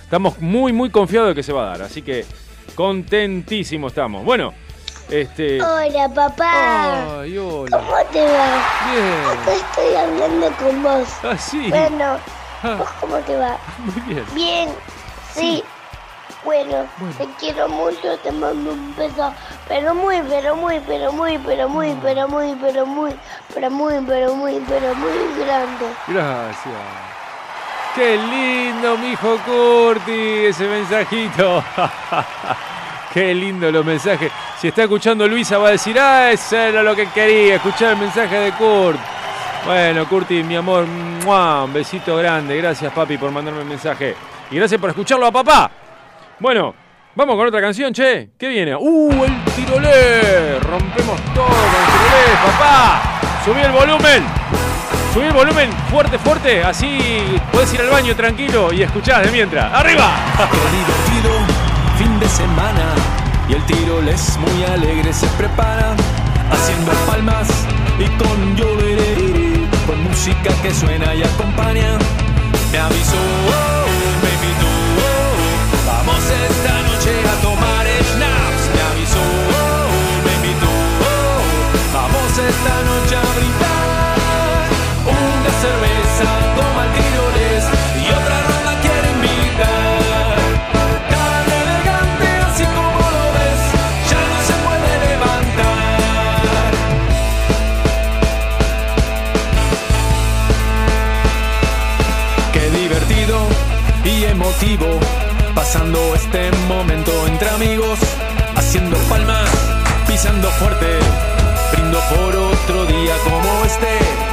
estamos muy, muy confiados de que se va a dar. Así que contentísimos estamos. Bueno, este. Hola, papá. Ay, hola. ¿Cómo te va? Bien. Acá estoy hablando con vos. Ah, sí. Bueno, Ah. ¿vos cómo te va? Muy bien. Bien, sí. Bueno, te quiero mucho, te mando un beso, pero muy, pero muy, pero muy, pero muy, pero muy, pero muy, pero muy, pero muy, pero muy grande. Gracias. Qué lindo, mi hijo Curti, ese mensajito. Qué lindo los mensajes. Si está escuchando Luisa va a decir, ah, eso era lo que quería, escuchar el mensaje de Kurt. Bueno, Curti, mi amor, ¡mua! un besito grande. Gracias, papi, por mandarme el mensaje. Y gracias por escucharlo a papá. Bueno, vamos con otra canción, che. ¿Qué viene? ¡Uh, el tirolé! Rompemos todo con el tirolé, papá. Subí el volumen. Subí el volumen fuerte, fuerte. Así puedes ir al baño tranquilo y escuchás de mientras. ¡Arriba! Fin de semana y el tirolés muy alegre se prepara haciendo palmas y con lloveré con música que suena y acompaña. Me avisó, esta noche a tomar schnapps. Me avisó, oh, me oh, vamos esta noche a brindar una cerveza, toma el tiroles y otra ronda quiere invitar. Tan elegante así como lo ves, ya no se puede levantar. Qué divertido y emotivo, pasando este momento entre amigos, haciendo palmas, pisando fuerte, brindo por otro día como este.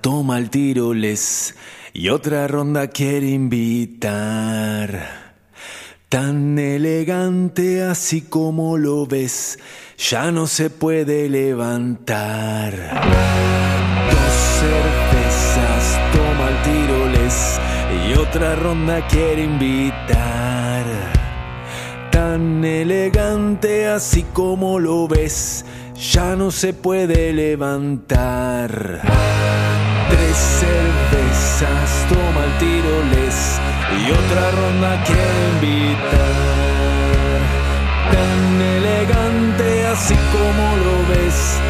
Toma el tiroles y otra ronda quiere invitar. Tan elegante así como lo ves, ya no se puede levantar. Dos cervezas y otra ronda quiere invitar. Tan elegante así como lo ves, ya no se puede levantar. Tres cervezas, toma el tiroles y otra ronda quiere invitar. Tan elegante así como lo ves,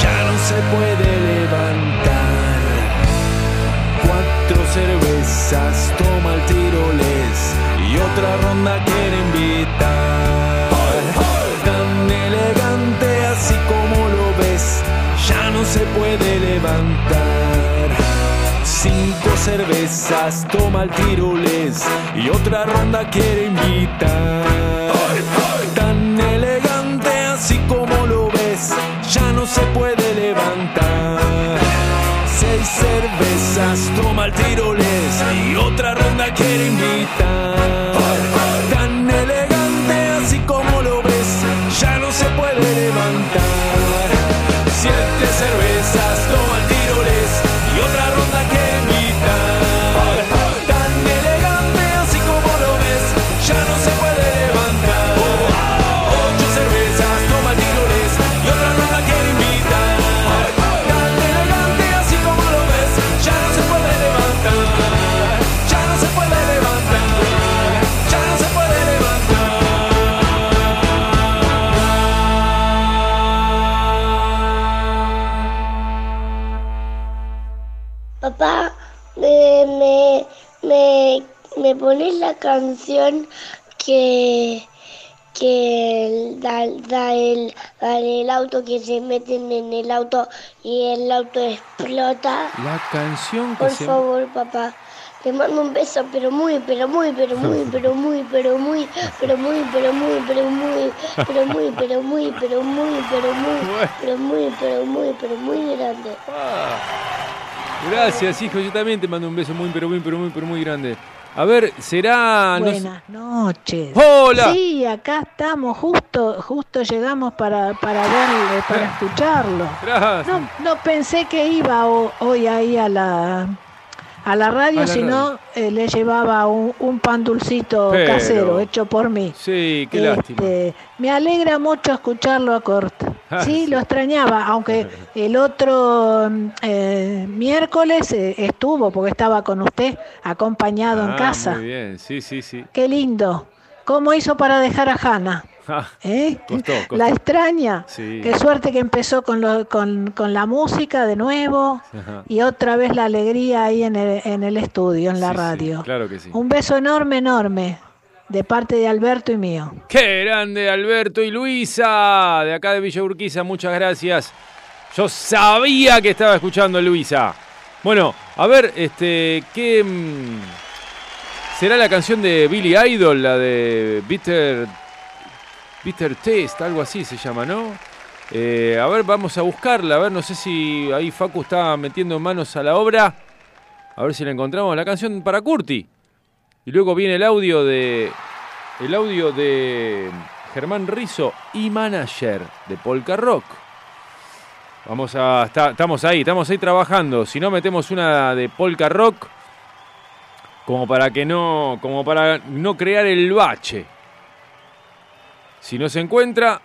ya no se puede levantar. Cuatro cervezas, toma el tiroles y otra ronda quiere invitar. Se puede levantar. Cinco cervezas, toma el tiroles y otra ronda quiere invitar. Tan elegante así como lo ves, ya no se puede levantar. Seis cervezas, toma el tiroles Papá, me, me, me, me pones la canción que, que da, da el, da el auto que se meten en el auto y el auto explota. La canción que Por se... favor, papá. Te mando un beso, pero muy, pero muy, pero muy, pero muy, pero muy, pero muy, pero muy, pero muy, pero muy, pero muy, pero muy, pero muy, pero muy, pero muy, pero muy grande. Gracias, hijo. Yo también te mando un beso muy, pero muy, pero muy, pero muy grande. A ver, será... no Buenas noches. Hola. Sí, acá estamos, justo, justo llegamos para, para verlo, para escucharlo. Gracias. No, no pensé que iba ho- hoy ahí a la a la radio, sino eh, le llevaba un, un pan dulcito Pero- casero hecho por mí. Sí, qué lástima. Este, me alegra mucho escucharlo a Corta. Ah, Sí, sí. lo extrañaba, aunque el otro mm, eh, miércoles eh, estuvo, porque estaba con usted, acompañado en Ah, casa. Muy bien, sí, sí, sí. Qué lindo. ¿Cómo hizo para dejar a Hanna? Ah, ¿Eh? Costó, costó. La extraña. Sí. Qué suerte que empezó con, lo- con, con la música de nuevo Ajá. y otra vez la alegría ahí en el, en el estudio, en la Sí, sí, radio. claro que sí. Un beso enorme, enorme, de parte de Alberto y mío. Qué grande Alberto y Luisa, de acá de Villa Urquiza, muchas gracias. Yo sabía que estaba escuchando a Luisa. Bueno, a ver, este, ¿qué mm, será la canción de Billy Idol, la de Bitter Bitter Taste, algo así se llama, ¿no? Eh, a ver, vamos a buscarla, a ver, no sé si ahí Facu está metiendo manos a la obra. A ver si la encontramos, la canción para Curti. Y luego viene el audio de. El audio de Germán Rizo y manager de Polka Rock. Vamos a. estamos ahí, estamos ahí trabajando. Si no metemos una de Polka Rock. Como para que no. Como para no crear el bache. Si no se encuentra.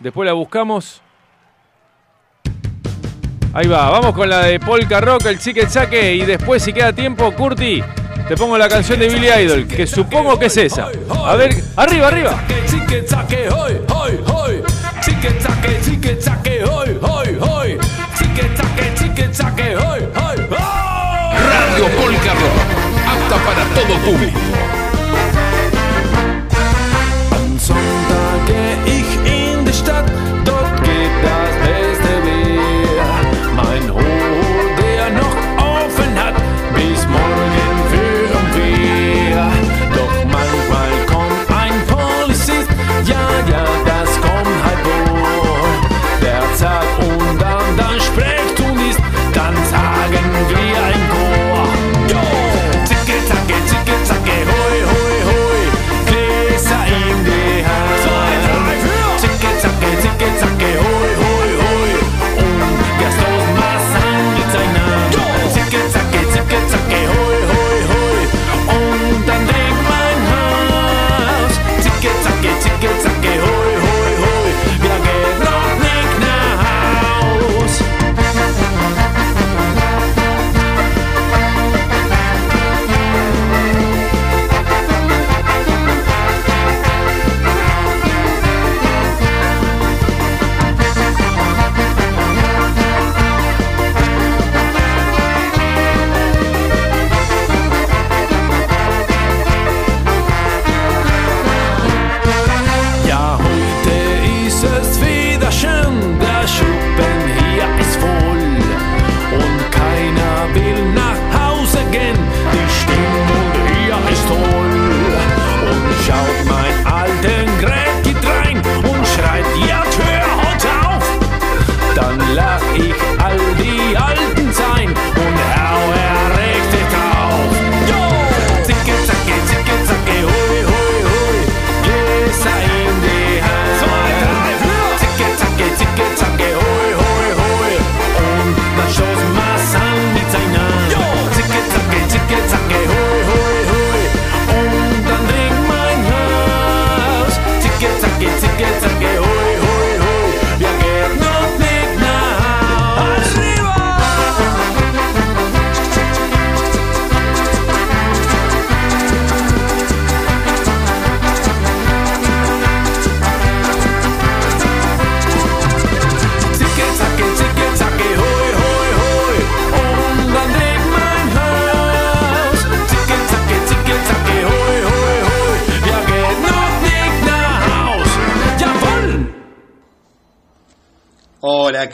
Después la buscamos. Ahí va, vamos con la de Polka Rock, el chique saque. Y después, si queda tiempo, Curti, te pongo la canción de Billy Idol, que supongo que es esa. A ver, arriba, arriba. Chique chaque hoy, hoy, hoy. Chique chaque, chique chaque hoy, hoy, hoy. Chique chaque, chique chaque hoy, hoy, hoy. Radio Polka Rock, apta para todo público.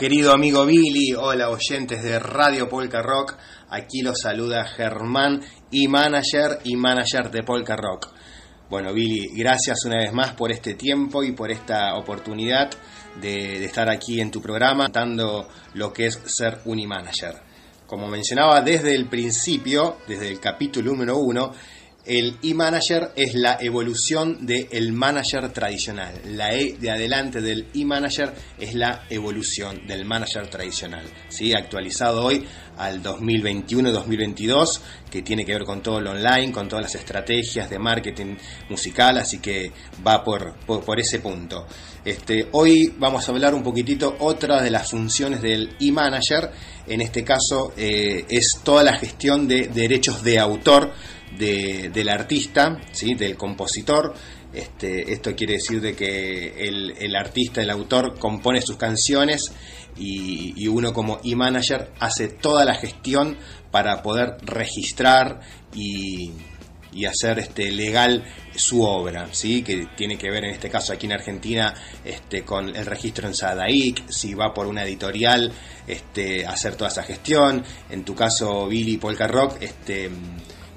Querido amigo Billy, hola oyentes de Radio Polka Rock, aquí los saluda Germán y manager y manager de Polka Rock. Bueno Billy, gracias una vez más por este tiempo y por esta oportunidad de, estar aquí en tu programa contando lo que es ser un manager. Como mencionaba desde el principio, desde el capítulo número uno, el e-manager es la evolución del manager tradicional. La E de adelante del e-manager es la evolución del manager tradicional. ¿sí? Actualizado hoy al 2021-2022, que tiene que ver con todo lo online, con todas las estrategias de marketing musical, así que va por, por, ese punto. Este, hoy vamos a hablar un poquitito otra de las funciones del e-manager. En este caso eh, es toda la gestión de derechos de autor de, del artista, ¿sí? del compositor. Este, esto quiere decir de que el, artista, el autor, compone sus canciones y, y uno como e-manager hace toda la gestión para poder registrar y, y hacer este, legal su obra, ¿sí? que tiene que ver en este caso aquí en Argentina este, con el registro en Sadaic, si va por una editorial, este, hacer toda esa gestión. En tu caso, Billy Polka Rock, este,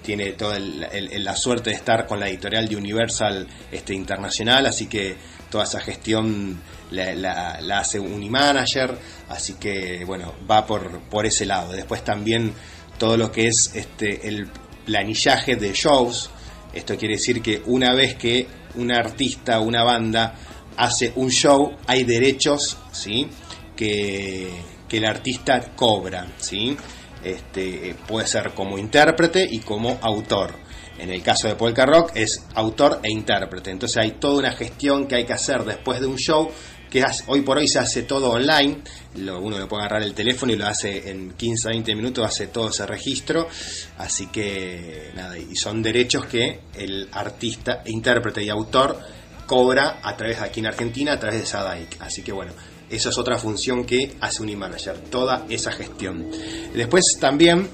tiene toda la suerte de estar con la editorial de Universal este, Internacional, así que toda esa gestión la, la, la hace un manager, así que bueno, va por, por ese lado. Después también todo lo que es este, el planillaje de shows, esto quiere decir que una vez que un artista, una banda hace un show, hay derechos, ¿sí? Que, que el artista cobra, ¿sí? Este, puede ser como intérprete y como autor. En el caso de Polka Rock es autor e intérprete. Entonces hay toda una gestión que hay que hacer después de un show que hoy por hoy se hace todo online. Uno le puede agarrar el teléfono y lo hace en 15 20 minutos, hace todo ese registro. Así que nada, y son derechos que el artista, intérprete y autor cobra a través aquí en Argentina, a través de Sadaic. Así que bueno, esa es otra función que hace un e-manager, toda esa gestión. Después también,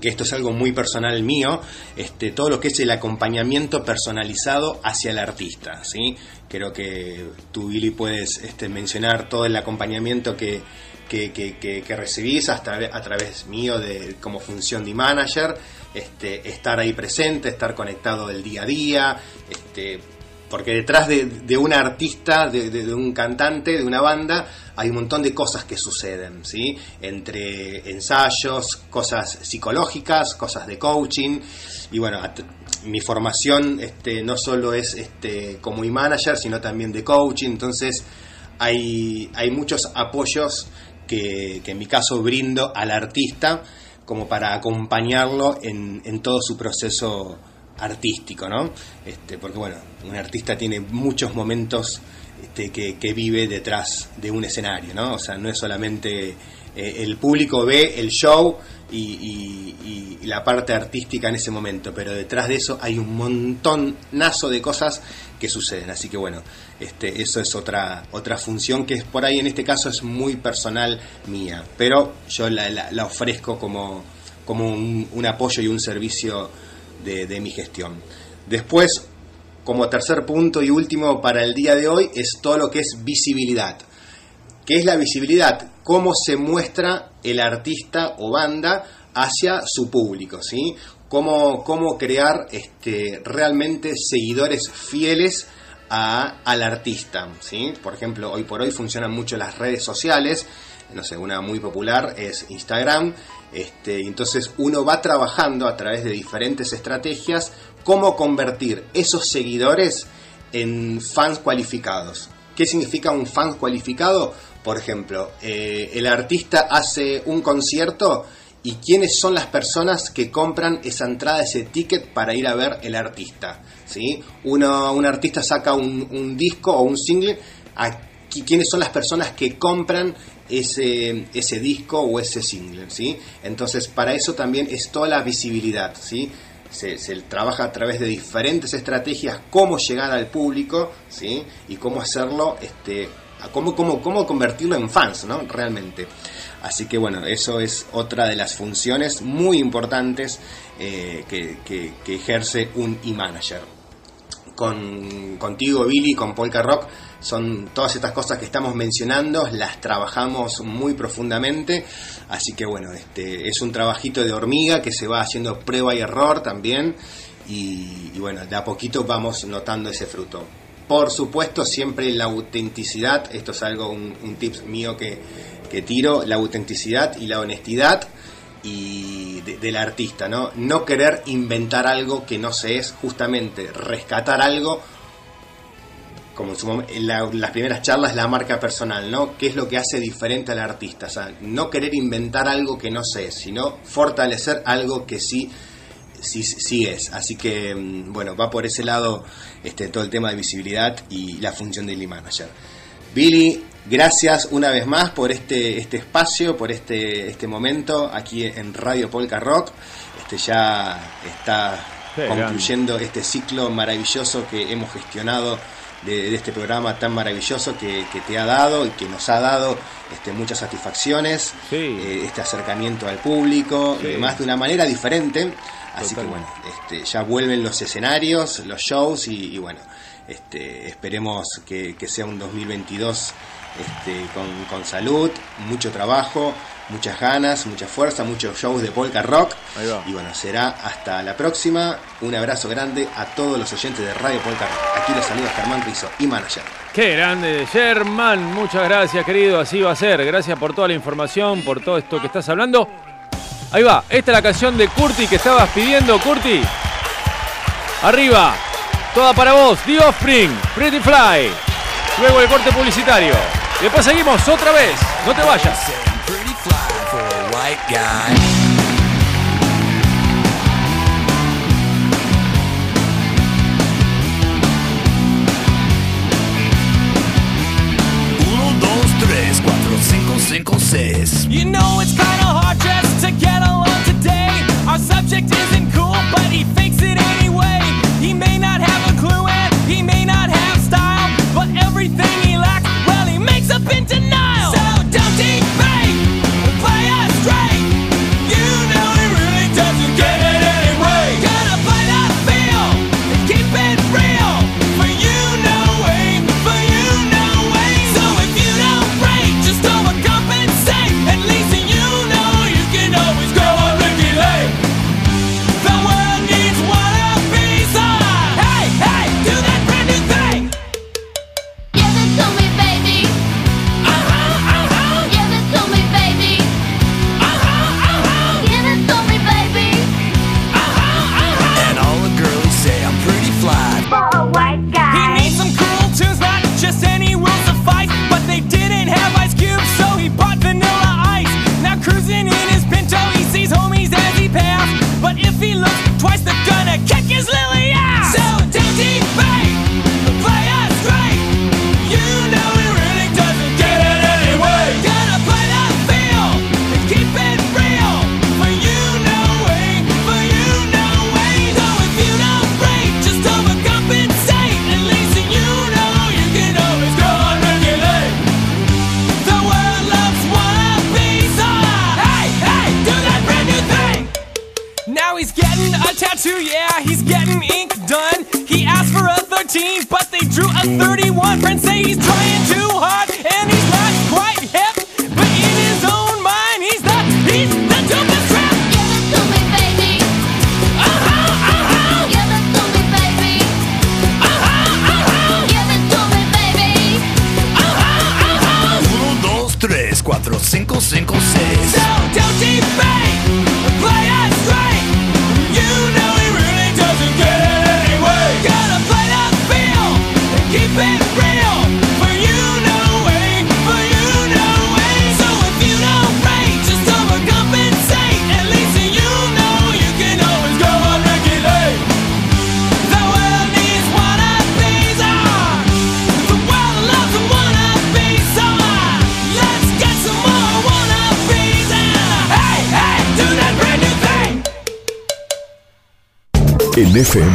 que esto es algo muy personal mío, este, todo lo que es el acompañamiento personalizado hacia el artista. ¿sí? Creo que tú, Billy, puedes este, mencionar todo el acompañamiento que, que, que, que, recibís hasta a través mío de, como función de manager, este, estar ahí presente, estar conectado del día a día, este, porque detrás de, de un artista, de, de, de, un cantante, de una banda, hay un montón de cosas que suceden, ¿sí? Entre ensayos, cosas psicológicas, cosas de coaching, y bueno, mi formación este, no solo es este, como manager, sino también de coaching, entonces hay, hay muchos apoyos que, que en mi caso brindo al artista como para acompañarlo en, en todo su proceso artístico, ¿no? Este, porque bueno, un artista tiene muchos momentos este, que, que, vive detrás de un escenario, ¿no? O sea, no es solamente eh, el público ve el show y, la parte artística en ese momento, pero detrás de eso hay un montonazo de cosas que suceden. Así que bueno, este, eso es otra, otra función que es por ahí en este caso es muy personal mía, pero yo la, ofrezco como, como un apoyo y un servicio de, mi gestión. Después, como tercer punto y último para el día de hoy, es todo lo que es visibilidad. ¿Qué es la visibilidad? Cómo se muestra el artista o banda hacia su público, ¿sí? Cómo, cómo crear este, realmente seguidores fieles a, al artista, ¿sí? Por ejemplo, hoy por hoy funcionan mucho las redes sociales, no sé, una muy popular es Instagram, este, entonces uno va trabajando a través de diferentes estrategias cómo convertir esos seguidores en fans cualificados. ¿Qué significa un fan cualificado? Por ejemplo, eh, el artista hace un concierto y quiénes son las personas que compran esa entrada, ese ticket para ir a ver el artista. ¿sí? Uno, un artista saca un, un disco o un single, aquí, quiénes son las personas que compran ese, ese disco o ese single. ¿sí? Entonces, para eso también es toda la visibilidad. ¿sí? Se, trabaja a través de diferentes estrategias cómo llegar al público ¿sí? y cómo hacerlo, este, cómo, cómo, cómo convertirlo en fans, ¿no? Realmente. Así que bueno, eso es otra de las funciones muy importantes eh, que, que, que, ejerce un e-manager. Con, contigo, Billy, con Polka Rock, son todas estas cosas que estamos mencionando, las trabajamos muy profundamente, así que bueno, este es un trabajito de hormiga que se va haciendo prueba y error también, y, bueno, de a poquito vamos notando ese fruto. Por supuesto, siempre la autenticidad, esto es algo, un, un tip mío que, que tiro, la autenticidad y la honestidad y de- del artista, ¿no? Querer inventar algo que no se es, justamente rescatar algo, como en, su mom- en la- las primeras charlas, la marca personal, ¿no? ¿Qué es lo que hace diferente al artista? No querer inventar algo que no se es, sino fortalecer algo que sí sí, sí es. Así que, mm, bueno, va por ese lado este, todo el tema de visibilidad y la función del manager. Billy, gracias una vez más por este, este espacio, por este, este momento aquí en Radio Polka Rock. Este ya está Qué concluyendo este ciclo maravilloso que hemos gestionado de, de este programa tan maravilloso que, que te ha dado y que nos ha dado este, muchas satisfacciones, eh, este acercamiento al público Sí. y demás de una manera diferente. Así que bueno, este, ya vuelven los escenarios, los shows y, y bueno, este, esperemos que, que sea un 2022 este, con, con salud, mucho trabajo, muchas ganas, mucha fuerza, muchos shows de polka rock. Y bueno, será hasta la próxima. Un abrazo grande a todos los oyentes de Radio Polka Rock. Aquí los saluda Germán Rizzo y manager. Qué grande, Germán. Muchas gracias, querido. Así va a ser. Gracias por toda la información, por todo esto que estás hablando. Ahí va. Esta es la canción de Curti que estabas pidiendo, Curti. Arriba. Toda para vos. The Offspring. Pretty Fly. Luego el corte publicitario. Y después seguimos otra vez. No te vayas. Uno, dos, tres, cuatro, cinco, cinco, seis. You know it's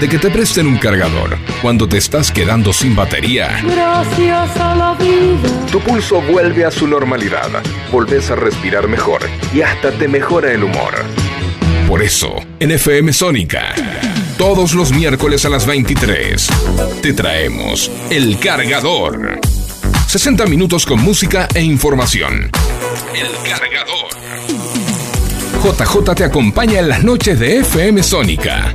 de que te presten un cargador cuando te estás quedando sin batería. Gracias a la vida. Tu pulso vuelve a su normalidad, volvés a respirar mejor y hasta te mejora el humor. Por eso, en FM Sónica, todos los miércoles a las 23, te traemos El Cargador. 60 minutos con música e información. El Cargador. JJ te acompaña en las noches de FM Sónica.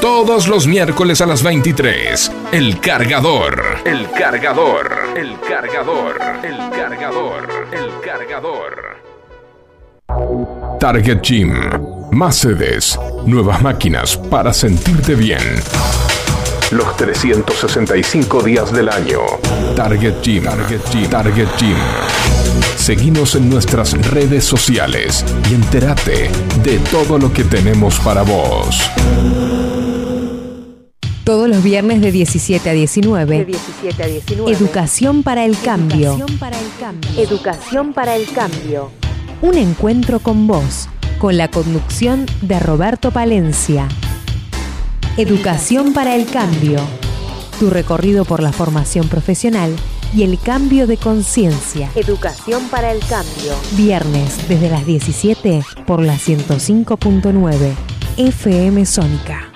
Todos los miércoles a las 23. El cargador. El cargador. El cargador. El cargador. El cargador. Target Gym. Más sedes. Nuevas máquinas para sentirte bien. Los 365 días del año. Target Gym. Target Gym. Target Gym. Seguinos en nuestras redes sociales y entérate de todo lo que tenemos para vos. Todos los viernes de 17 a 19. De 17 a 19. Educación para el cambio. Educación para el cambio. Educación para el cambio. Un encuentro con vos, con la conducción de Roberto Palencia. Educación para el cambio. Tu recorrido por la formación profesional y el cambio de conciencia. Educación para el cambio. Viernes desde las 17 por la 105.9 FM Sónica.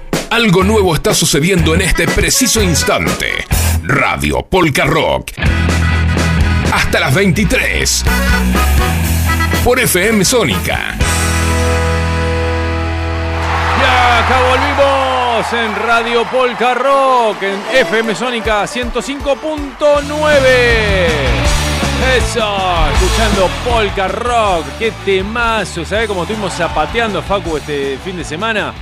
Algo nuevo está sucediendo en este preciso instante. Radio Polka Rock. Hasta las 23. Por FM Sónica. Ya acá volvimos en Radio Polka Rock, en FM Sónica 105.9. Eso, escuchando Polka Rock, qué temazo. ¿Sabés cómo estuvimos zapateando, Facu, este fin de semana?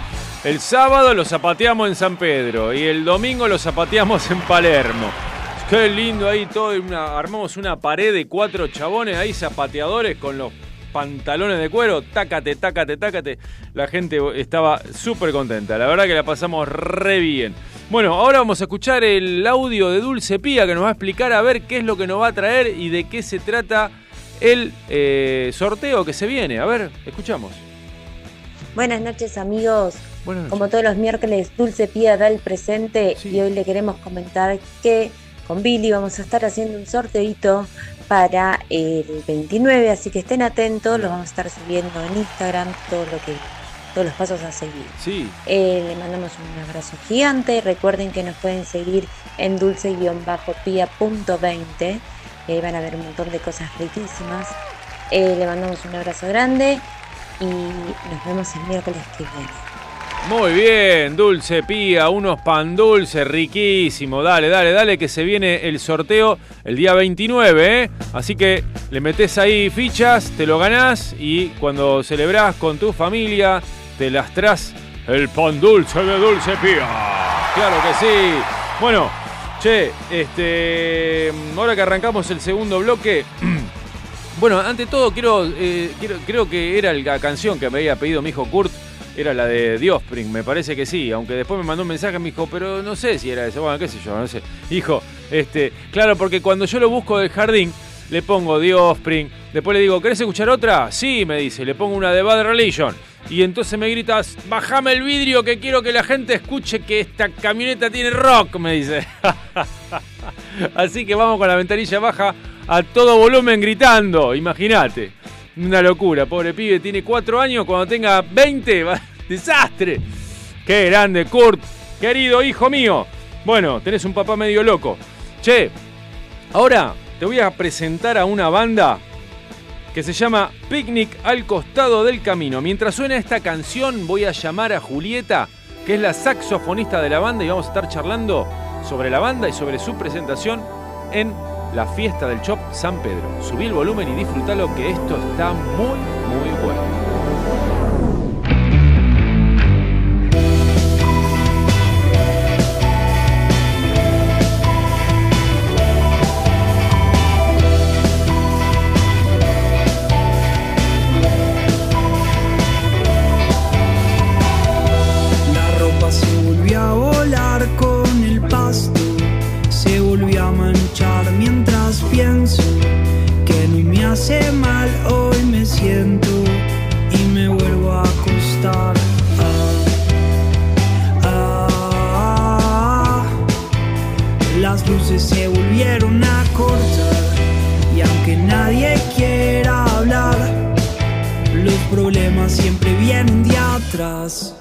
El sábado lo zapateamos en San Pedro y el domingo lo zapateamos en Palermo. Qué lindo ahí todo. armamos una pared de cuatro chabones ahí zapateadores con los pantalones de cuero. Tácate, tácate, tácate. La gente estaba súper contenta. La verdad que la pasamos re bien. Bueno, ahora vamos a escuchar el audio de Dulce Pía que nos va a explicar a ver qué es lo que nos va a traer y de qué se trata el eh, sorteo que se viene. A ver, escuchamos. Buenas noches amigos. Como todos los miércoles, Dulce Pía da el presente y hoy le queremos comentar que con Billy vamos a estar haciendo un sorteito para el 29, así que estén atentos, lo vamos a estar subiendo en Instagram, todo lo que, todos los pasos a seguir. Sí. Eh, le mandamos un abrazo gigante. Recuerden que nos pueden seguir en dulce-pia.20. Eh, van a ver un montón de cosas riquísimas. Eh, le mandamos un abrazo grande y nos vemos el miércoles que viene. Muy bien, dulce pía, unos pan dulces, riquísimo. Dale, dale, dale, que se viene el sorteo el día 29, ¿eh? Así que le metes ahí fichas, te lo ganás y cuando celebrás con tu familia, te las tras el pan dulce de dulce pía. Claro que sí. Bueno, che, este. Ahora que arrancamos el segundo bloque. Bueno, ante todo quiero, eh, quiero- creo que era la canción que me había pedido mi hijo Kurt, era la de Diospring, me parece que sí, aunque después me mandó un mensaje, me dijo, pero no sé si era eso, bueno, qué sé yo, no sé. Hijo, este, claro, porque cuando yo lo busco del jardín, le pongo Diospring, después le digo, ¿querés escuchar otra? Sí, me dice, le pongo una de Bad Religion. Y entonces me gritas, bajame el vidrio que quiero que la gente escuche que esta camioneta tiene rock, me dice. Así que vamos con la ventanilla baja a todo volumen gritando, imagínate. Una locura, pobre pibe, tiene cuatro años, cuando tenga 20, va- desastre. Qué grande, Kurt, querido hijo mío. Bueno, tenés un papá medio loco. Che, ahora te voy a presentar a una banda que se llama Picnic al costado del camino. Mientras suena esta canción voy a llamar a Julieta, que es la saxofonista de la banda, y vamos a estar charlando sobre la banda y sobre su presentación en la fiesta del Chop San Pedro. Subí el volumen y disfrutalo que esto está muy, muy bueno. Atrás.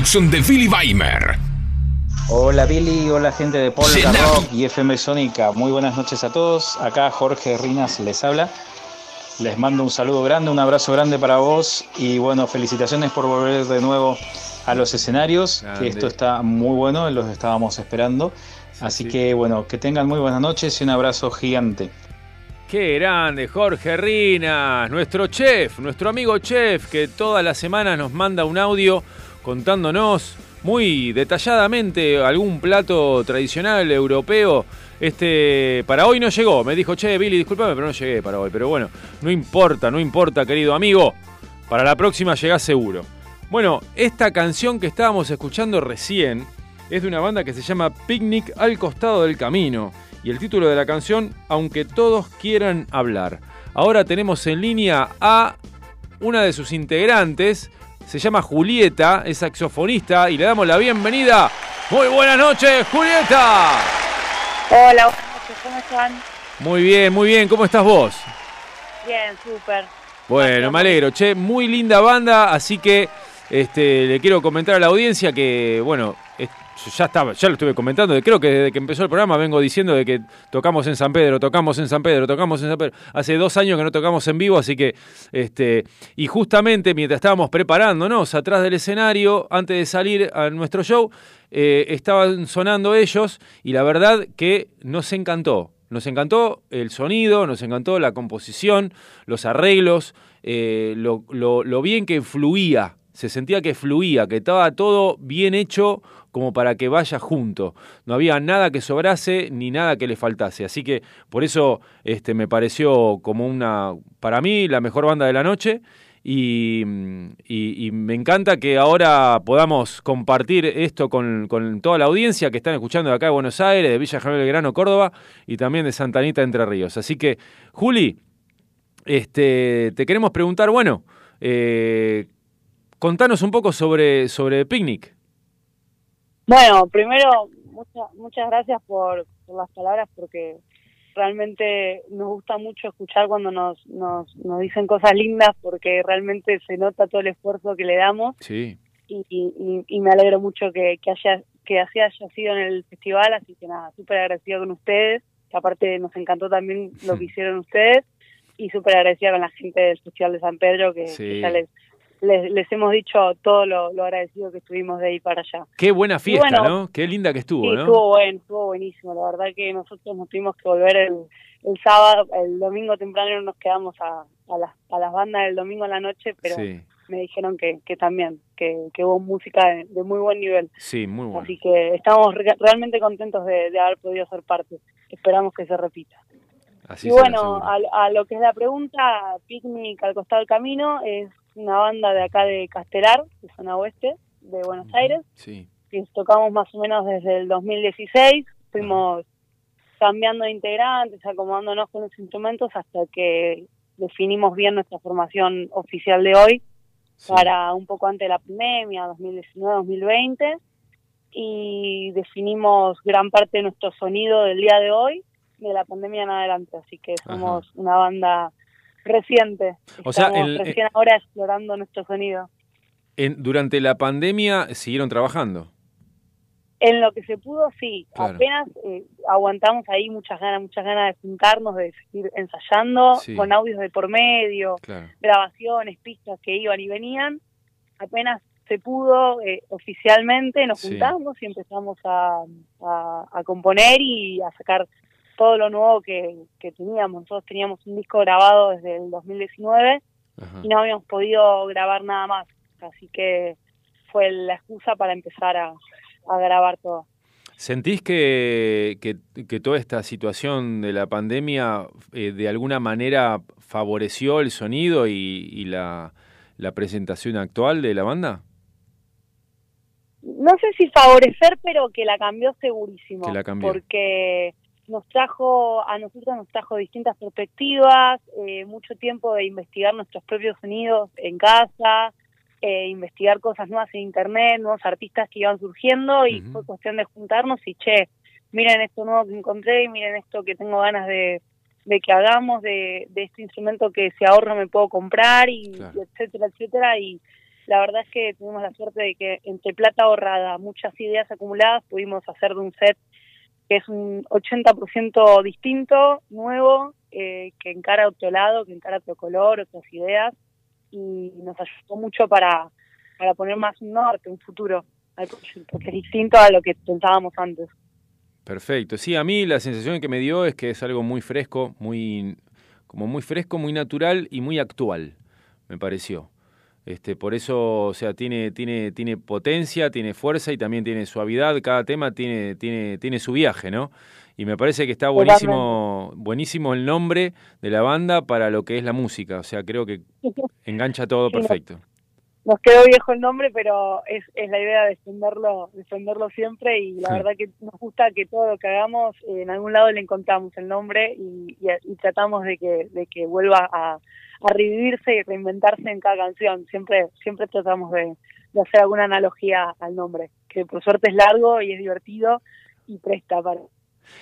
Conducción de Billy Weimer. Hola Billy, hola gente de Polka. Rock y FM Sónica. Muy buenas noches a todos. Acá Jorge Rinas les habla. Les mando un saludo grande, un abrazo grande para vos y bueno, felicitaciones por volver de nuevo a los escenarios, Grande. que esto está muy bueno, los estábamos esperando. Así que bueno, que tengan muy buenas noches y un abrazo gigante. Qué grande, Jorge Rinas, nuestro chef, nuestro amigo chef, que todas las semanas nos manda un audio contándonos muy detalladamente algún plato tradicional europeo. Este, para hoy no llegó, me dijo, che, Billy, discúlpame, pero no llegué para hoy. Pero bueno, no importa, no importa, querido amigo. Para la próxima llegás seguro. Bueno, esta canción que estábamos escuchando recién es de una banda que se llama Picnic al costado del camino. Y el título de la canción, Aunque todos quieran hablar. Ahora tenemos en línea a una de sus integrantes. Se llama Julieta, es saxofonista y le damos la bienvenida. Muy buenas noches, Julieta. Hola, buenas noches, ¿cómo están? Muy bien, muy bien. ¿Cómo estás vos? Bien, súper. Bueno, me alegro. Che, muy linda banda, así que este, le quiero comentar a la audiencia que, bueno, ya estaba, ya lo estuve comentando, creo que desde que empezó el programa vengo diciendo de que tocamos en San Pedro, tocamos en San Pedro, tocamos en San Pedro. Hace dos años que no tocamos en vivo, así que, este, y justamente mientras estábamos preparándonos atrás del escenario, antes de salir a nuestro show, eh, estaban sonando ellos y la verdad que nos encantó. Nos encantó el sonido, nos encantó la composición, los arreglos, eh, lo, lo- lo bien que fluía. Se sentía que fluía, que estaba todo bien hecho como para que vaya junto. No había nada que sobrase ni nada que le faltase. Así que por eso este, me pareció como una, para mí, la mejor banda de la noche. Y, y- me encanta que ahora podamos compartir esto con, con toda la audiencia que están escuchando de acá de Buenos Aires, de Villa General Belgrano, Córdoba y también de Santa Anita, Entre Ríos. Así que, Juli, este, te queremos preguntar, bueno, eh, contanos un poco sobre, sobre Picnic. Bueno, primero, muchas muchas gracias por, por las palabras porque realmente nos gusta mucho escuchar cuando nos, nos, nos dicen cosas lindas porque realmente se nota todo el esfuerzo que le damos Sí. y, y, y me alegro mucho que, que haya que así haya sido en el festival, así que nada, súper agradecida con ustedes, que aparte nos encantó también lo que hicieron ustedes y súper agradecida con la gente del Festival de San Pedro que, Sí. que ya les, les, les hemos dicho todo lo, lo agradecido que estuvimos de ir para allá. Qué buena fiesta, bueno, ¿no? Qué linda que estuvo, Sí, ¿no? estuvo bueno, estuvo buenísimo. La verdad que nosotros nos tuvimos que volver el, el sábado, el domingo temprano nos quedamos a, a, las, a las bandas del domingo en la noche, pero Sí, me dijeron que, que también, que, que hubo música de, de muy buen nivel. sí, muy bueno. Así que estamos re- realmente contentos de, de haber podido ser parte. Esperamos que se repita. Así y bueno, a, a lo que es la pregunta, Picnic al costado del camino es una banda de acá de Castelar, de zona oeste, de Buenos Aires Sí. que tocamos más o menos desde el 2016, fuimos cambiando de integrantes, acomodándonos con los instrumentos hasta que definimos bien nuestra formación oficial de hoy para un poco antes de la pandemia, 2019-2020, y definimos gran parte de nuestro sonido del día de hoy de la pandemia en adelante, así que somos una banda reciente, O sea, estamos el- recién ahora explorando nuestro sonido. En- durante la pandemia siguieron trabajando. En lo que se pudo, sí. Claro. Apenas eh, aguantamos ahí muchas ganas, muchas ganas de juntarnos, de seguir ensayando, Sí. con audios de por medio, Claro. grabaciones, pistas que iban y venían. Apenas se pudo eh, oficialmente, nos Sí. juntamos y empezamos a, a- a componer y a sacar todo lo nuevo que, que teníamos. Nosotros teníamos un disco grabado desde el 2019 Ajá. y no habíamos podido grabar nada más. Así que fue la excusa para empezar a, a grabar todo. ¿Sentís que, que, que toda esta situación de la pandemia eh, de alguna manera favoreció el sonido y, y la, la presentación actual de la banda? No sé si favorecer, pero que la cambió segurísimo. Que la cambió. Porque nos trajo, a nosotros nos trajo distintas perspectivas, eh, mucho tiempo de investigar nuestros propios sonidos en casa, eh, investigar cosas nuevas en internet, nuevos artistas que iban surgiendo y fue cuestión de juntarnos y che, miren esto nuevo que encontré y miren esto que tengo ganas de, de que hagamos, de, de este instrumento que si ahorro me puedo comprar y, y etcétera, etcétera. Y la verdad es que tuvimos la suerte de que entre plata ahorrada, muchas ideas acumuladas, pudimos hacer de un set que es un 80% distinto, nuevo, eh, que encara otro lado, que encara otro color, otras ideas, y nos ayudó mucho para, para poner más un norte, un futuro al proyecto, que es distinto a lo que pensábamos antes. Perfecto. Sí, a mí la sensación que me dio es que es algo muy fresco, muy como muy fresco, muy natural y muy actual, me pareció. Este, por eso, o sea, tiene, tiene, tiene potencia, tiene fuerza y también tiene suavidad. Cada tema tiene, tiene, tiene su viaje, ¿no? Y me parece que está buenísimo, buenísimo el nombre de la banda para lo que es la música. O sea, creo que engancha todo perfecto. Nos quedó viejo el nombre, pero es, es la idea de defenderlo, defenderlo siempre y la Sí. verdad que nos gusta que todo lo que hagamos, eh, en algún lado le encontramos el nombre y, y- y tratamos de que, de que vuelva a, a revivirse y reinventarse en cada canción. Siempre, siempre tratamos de, hacer alguna analogía al nombre, que por suerte es largo y es divertido y presta para...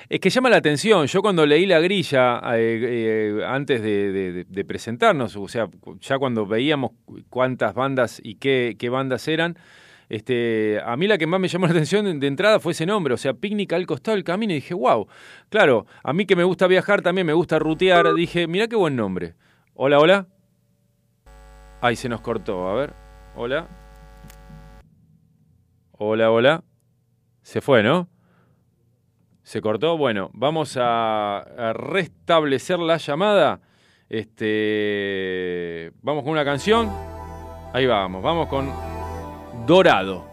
Es que llama la atención. Yo cuando leí la grilla eh, eh, antes de, presentarnos, o sea, ya cuando veíamos cuántas bandas y qué, bandas eran, este, a mí la que más me llamó la atención de, entrada fue ese nombre, o sea, Picnic al costado del camino, y dije, wow, claro, a mí que me gusta viajar, también me gusta rutear, dije, mira qué buen nombre. Hola, hola. Ay, se nos cortó, a ver. Hola. Hola, hola. Se fue, ¿no? Se cortó. Bueno, vamos a, a restablecer la llamada. Este, vamos con una canción. Ahí vamos, vamos con Dorado.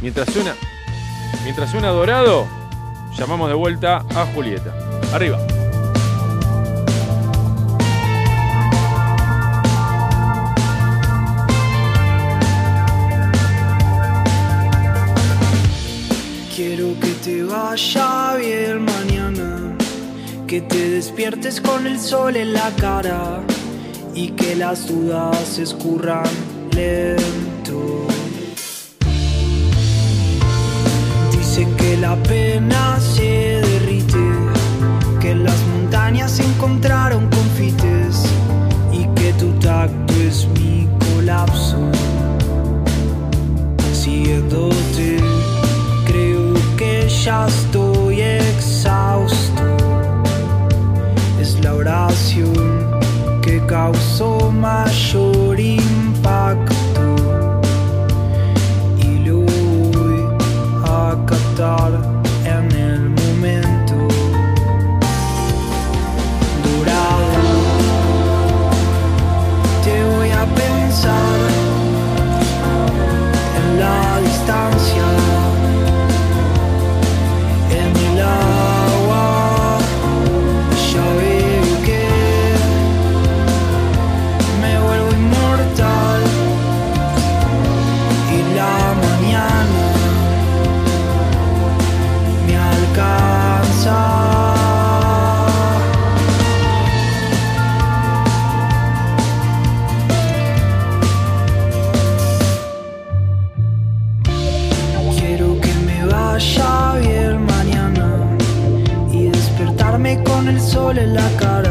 Mientras suena, mientras suena Dorado, llamamos de vuelta a Julieta. Arriba. Vaya bien mañana, que te despiertes con el sol en la cara y que las dudas escurran lento. Dice que la pena se derrite, que las montañas encontraron confites y que tu tacto es mi colapso. Que ya estoy exhausto. Es la oración que causó mayor impacto y lo voy a captar en la cara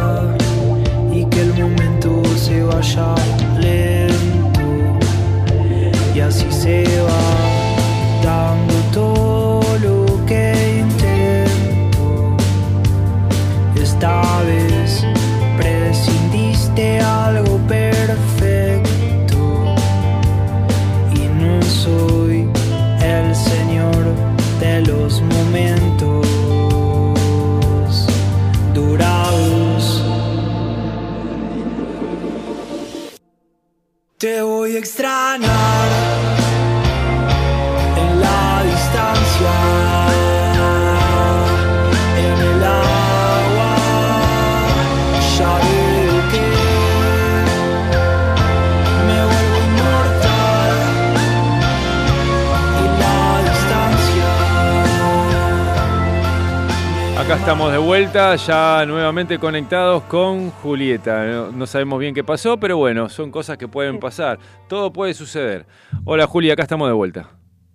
estamos de vuelta, ya nuevamente conectados con Julieta. No, no sabemos bien qué pasó, pero bueno, son cosas que pueden pasar. Todo puede suceder. Hola Juli, acá estamos de vuelta.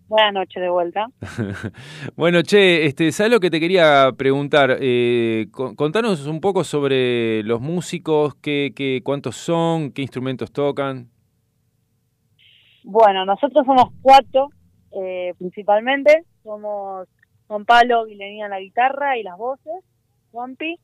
Buenas noches de vuelta. bueno, che, este, ¿sabes lo que te quería preguntar? Eh, con- contanos un poco sobre los músicos, qué, qué, cuántos son, qué instrumentos tocan. Bueno, nosotros somos cuatro, eh, principalmente. Somos Juan Pablo, Vilenía en la guitarra y las voces, Juanpi.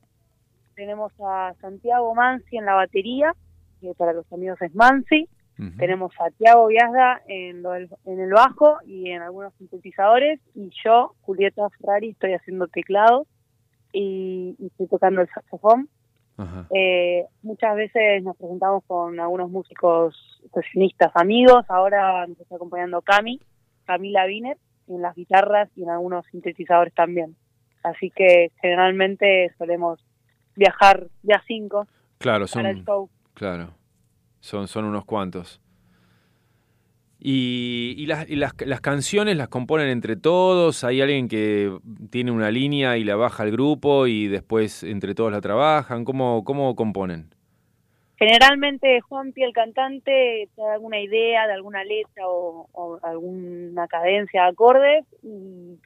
tenemos a Santiago Mansi en la batería, que para los amigos es Mansi. Tenemos a Tiago Viazda en, lo del- en el bajo y en algunos sintetizadores. Y yo, Julieta Ferrari, estoy haciendo teclado y, y estoy tocando el saxofón. Eh, muchas veces nos presentamos con algunos músicos sesionistas amigos. Ahora nos está acompañando Cami, Camila En las guitarras y en algunos sintetizadores también. Así que generalmente solemos viajar de a cinco Claro, para el son, show. claro, son, son unos cuantos. Y, y las, y las, las canciones las componen entre todos, hay alguien que tiene una línea y la baja al grupo y después entre todos la trabajan, ¿cómo, cómo componen? Generalmente Juanpi, el cantante, te da alguna idea de alguna letra o, o alguna cadencia de acordes y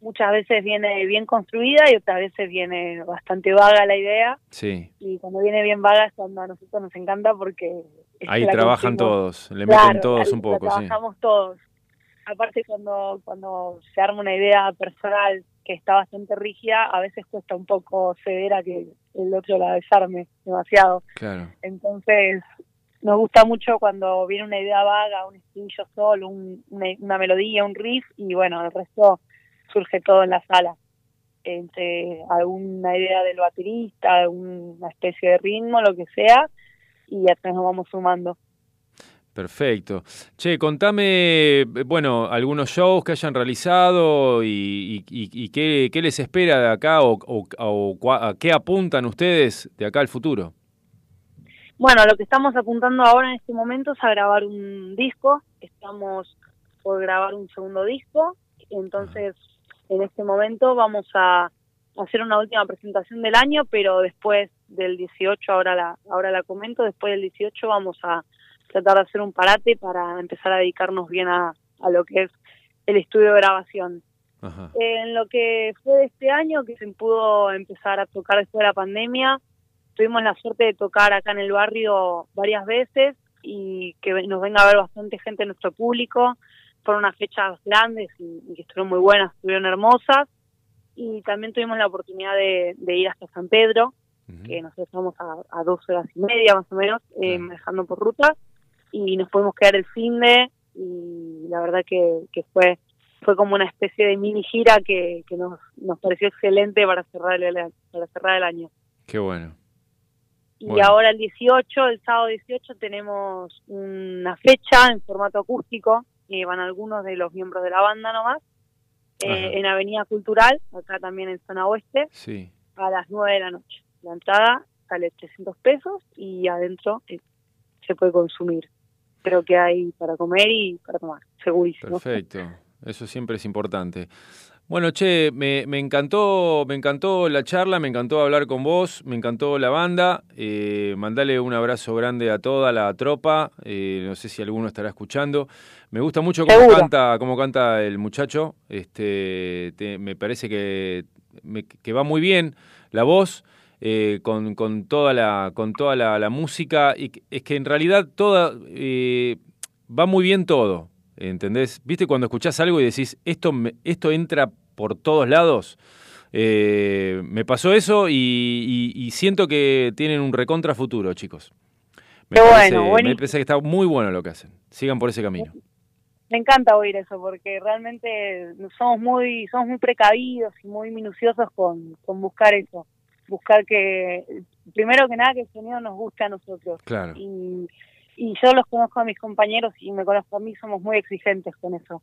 muchas veces viene bien construida y otras veces viene bastante vaga la idea Sí, y cuando viene bien vaga es cuando a nosotros nos encanta porque ahí trabajan todos, le Claro, meten todos un poco, sí. trabajamos todos. Aparte cuando cuando se arma una idea personal que está bastante rígida, a veces cuesta un poco ceder a que el otro la desarme demasiado. Claro. Entonces, nos gusta mucho cuando viene una idea vaga, un estribillo solo, un- una, una melodía, un riff, y bueno, el resto surge todo en la sala. Entre alguna idea del baterista, alguna especie de ritmo, lo que sea, y atrás nos vamos sumando. Perfecto. Che, contame, bueno, algunos shows que hayan realizado y, y- qué, qué les espera de acá o, o- a qué apuntan ustedes de acá al futuro. Bueno, lo que estamos apuntando ahora en este momento es a grabar un disco. Estamos por grabar un segundo disco. Entonces, en este momento vamos a hacer una última presentación del año, pero después del 18, ahora la, ahora la comento, después del 18 vamos a tratar de hacer un parate para empezar a dedicarnos bien a, a lo que es el estudio de grabación. Ajá. En lo que fue de este año, que se pudo empezar a tocar después de la pandemia, tuvimos la suerte de tocar acá en el barrio varias veces y que nos venga a ver bastante gente en nuestro público. Fueron unas fechas grandes y, que estuvieron muy buenas, estuvieron hermosas. Y también tuvimos la oportunidad de, de ir hasta San Pedro, que nosotros estamos a, a dos horas y media más o menos, eh, manejando por ruta. Y nos pudimos quedar el fin de y la verdad que, que fue fue como una especie de mini gira que, que nos, nos pareció excelente para cerrar el, para cerrar el año. Qué bueno. Y Bueno. ahora el 18, el sábado 18, tenemos una fecha en formato acústico, que van algunos de los miembros de la banda nomás, eh, en Avenida Cultural, acá también en zona oeste, Sí. a las 9 de la noche. La entrada sale 300 pesos y adentro eh, se puede consumir. Creo que hay para comer y para tomar, segurísimo. Perfecto, eso siempre es importante. Bueno, che, me, me encantó, me encantó la charla, me encantó hablar con vos, me encantó la banda. Eh, mandale un abrazo grande a toda la tropa. eh, no sé si alguno estará escuchando. Me gusta mucho cómo Seguro. canta, cómo canta el muchacho. Este, te- me parece que, me- que va muy bien la voz. Eh, con, con toda la con toda la, la música. Y es que en realidad toda eh, va muy bien todo ¿entendés? viste cuando escuchás algo y decís esto me- esto entra por todos lados Eh, me pasó eso y, y- y siento que tienen un recontra futuro chicos. Me Qué parece, bueno, me parece que está muy bueno lo que hacen. Sigan por ese camino. Me encanta oír eso porque realmente somos muy somos muy precavidos y muy minuciosos con, con buscar eso, buscar que primero que nada que el sonido nos guste a nosotros. Claro. Y, y yo los conozco a mis compañeros y me conozco a mí, somos muy exigentes con eso.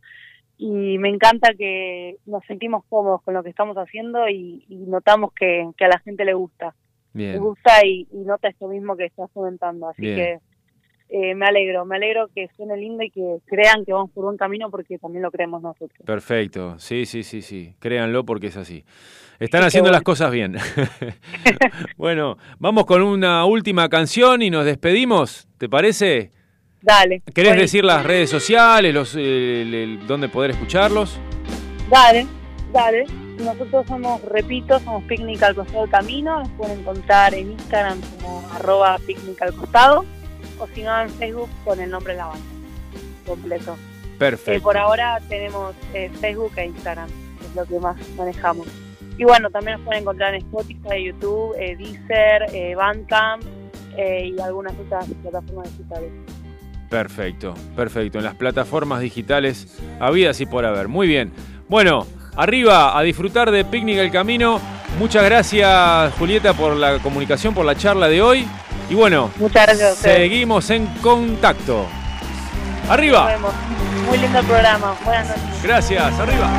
Y me encanta que nos sentimos cómodos con lo que estamos haciendo y, y notamos que, que a la gente le gusta. Le bien gusta y, y nota esto mismo que estás comentando. Así Bien. que eh, me alegro, me alegro que suene lindo y que crean que vamos por buen camino porque también lo creemos nosotros. Perfecto, sí, sí, sí, sí, créanlo porque es así. Están Qué haciendo bueno. las cosas bien. bueno, vamos con una última canción y nos despedimos, ¿te parece? Dale. ¿Querés decir las redes sociales, los, eh, el- el- dónde poder escucharlos? Dale, dale. Nosotros somos, repito, somos Picnic al Costado del Camino. Nos pueden encontrar en Instagram como arroba Picnic al Costado o si no en Facebook con el nombre de la banda completo. Eh, Perfecto. por ahora tenemos eh, Facebook e Instagram, es lo que más manejamos. Y bueno, también nos pueden encontrar en Spotify, YouTube, eh, Deezer, eh, Bandcamp eh, y algunas otras plataformas digitales. Perfecto, perfecto. En las plataformas digitales, habidas y por haber. Muy bien. Bueno, arriba a disfrutar de Picnic el Camino. Muchas gracias, Julieta, por la comunicación, por la charla de hoy. Y bueno, Muchas gracias a ustedes. seguimos en contacto. Nos Arriba. vemos. Muy lindo el programa. Buenas noches. Gracias, arriba.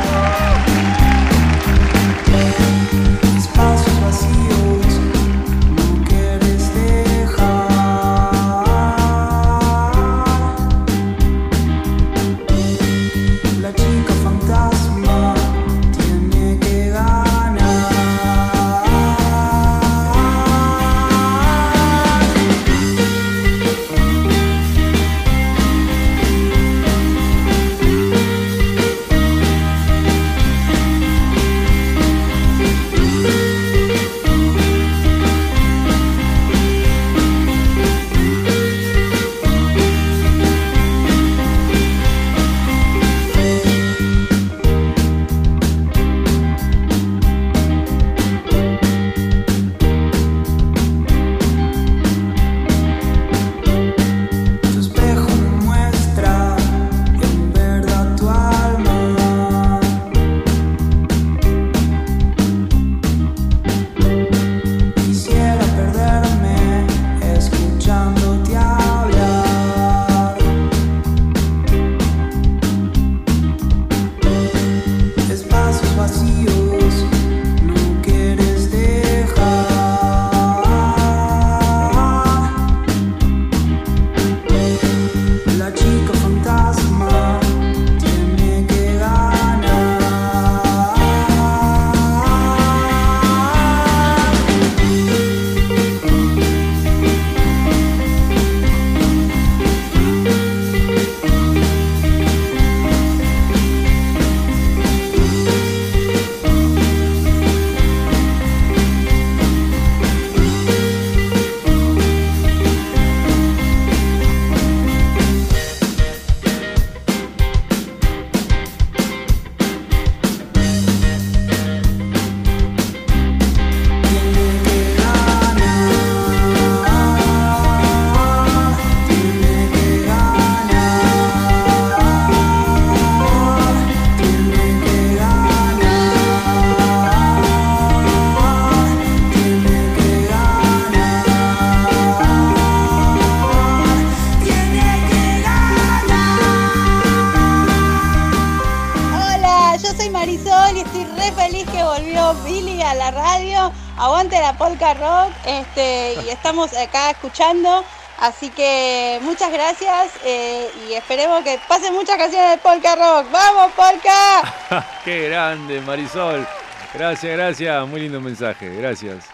Polka rock este, y estamos acá escuchando. Así que muchas gracias eh, y esperemos que pasen muchas canciones de polka rock. ¡Vamos, polka! Qué grande, Marisol. Gracias, gracias. Muy lindo mensaje. Gracias.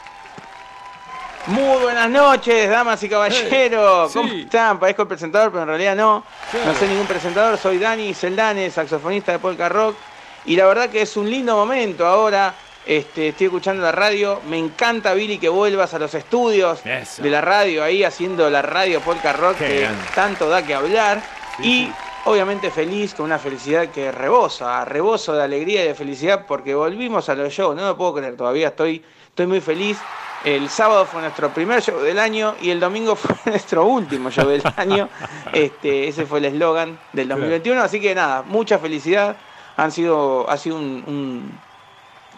Muy buenas noches, damas y caballeros. Eh, ¿Cómo sí. están? Parezco el presentador, pero en realidad no. No soy ningún presentador, soy Dani Celdane, saxofonista de Polka Rock. Y la verdad que es un lindo momento ahora. Este, estoy escuchando la radio. Me encanta, Billy, que vuelvas a los estudios Eso. de la radio, ahí haciendo la radio Polka Rock, Qué que grande. tanto da que hablar. y obviamente feliz, con una felicidad que rebosa, reboso de alegría y de felicidad porque volvimos a los shows. No lo puedo creer, todavía estoy, estoy muy feliz. El sábado fue nuestro primer show del año y el domingo fue nuestro último show del año. Este, ese fue el eslogan del 2021. Así que nada, mucha felicidad. Han sido, ha sido un, un-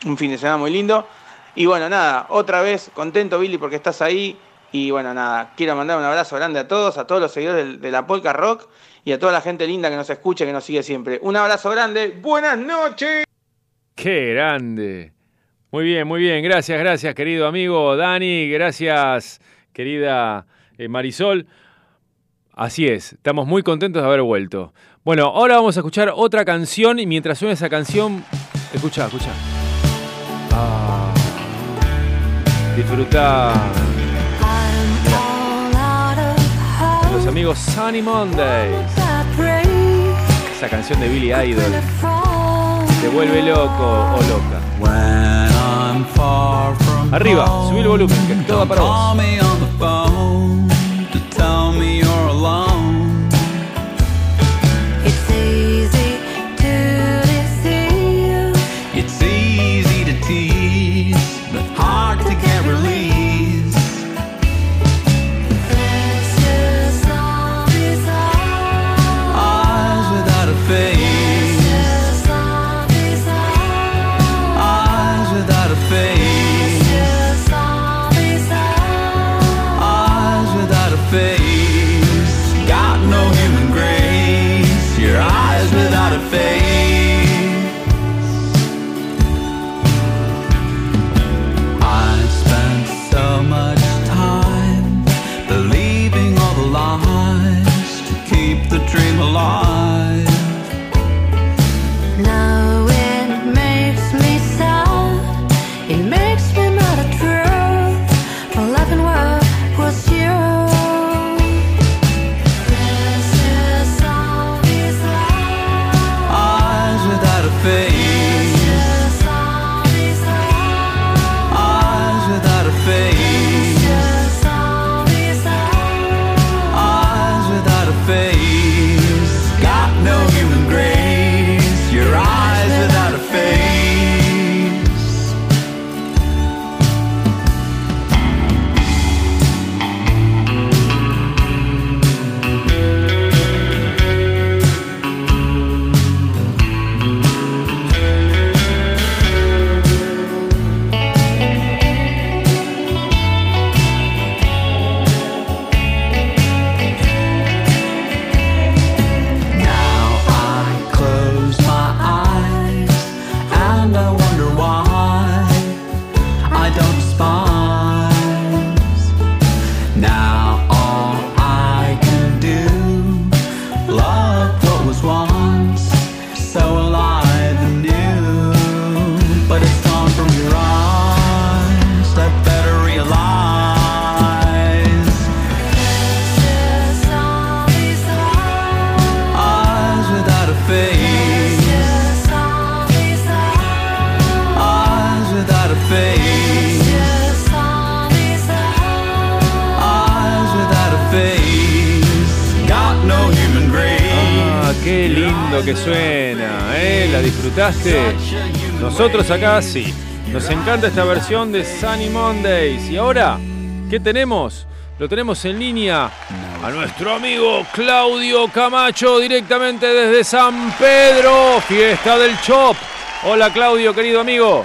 un fin de semana muy lindo. Y bueno, nada, otra vez contento, Billy, porque estás ahí. Y bueno, nada, quiero mandar un abrazo grande a todos, a todos los seguidores de, la Polka Rock y a toda la gente linda que nos escucha, que nos sigue siempre. Un abrazo grande, buenas noches. Qué grande. Muy bien, muy bien. Gracias, gracias, querido amigo Dani. Gracias, querida eh, Marisol. Así es, estamos muy contentos de haber vuelto. Bueno, ahora vamos a escuchar otra canción y mientras suena esa canción, escucha, escucha. Ah, disfruta los amigos Sunny Mondays. Esa canción de Billy Idol. Te vuelve loco o loca. Arriba, subí el volumen, que todo va para vos. Nosotros acá sí. Nos encanta esta versión de Sunny Mondays. ¿Y ahora qué tenemos? Lo tenemos en línea a nuestro amigo Claudio Camacho directamente desde San Pedro, fiesta del Chop. Hola Claudio, querido amigo.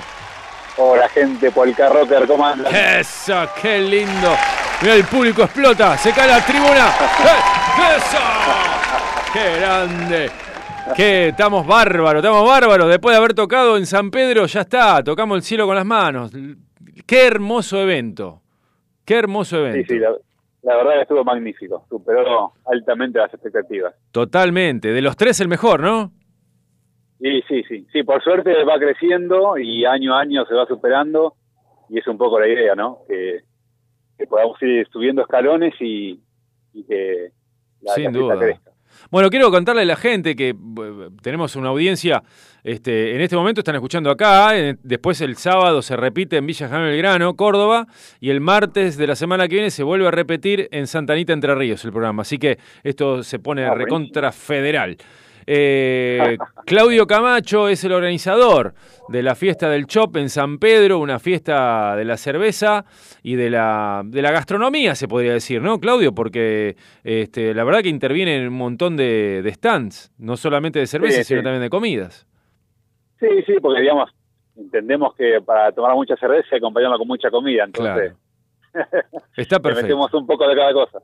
Hola gente, Polka Rocker, ¿cómo andan? ¡Eso! ¡Qué lindo! Mira, el público explota, se cae la tribuna. ¡Eh! ¡Eso! ¡Qué grande! ¡Qué! Estamos bárbaros, estamos bárbaros. Después de haber tocado en San Pedro, ya está, tocamos el cielo con las manos. ¡Qué hermoso evento! ¡Qué hermoso Sí, evento! sí, la, la verdad que estuvo magnífico, superó altamente las expectativas. Totalmente. De los tres, el mejor, ¿no? Y sí, sí, sí, por suerte va creciendo y año a año se va superando y es un poco la idea, ¿no? Que, que podamos ir subiendo escalones y, y que la, Sin duda. crezca. Bueno, quiero contarle a la gente que tenemos una audiencia, este, en este momento están escuchando acá, eh, después el sábado se repite en Villa General Belgrano, Córdoba, y el martes de la semana que viene se vuelve a repetir en Santa Anita, Entre Ríos, el programa. Así que esto se pone Ah, recontra federal. Eh, Claudio Camacho es el organizador de la fiesta del Chop en San Pedro, una fiesta de la cerveza y de la, de la gastronomía, se podría decir, ¿no, Claudio? Porque este, la verdad que interviene en un montón de, de stands, no solamente de cerveza, Sí, sino también de comidas. Sí, sí, porque digamos, entendemos que para tomar mucha cerveza hay que acompañarla con mucha comida, entonces Está perfecto. metemos un poco de cada cosa.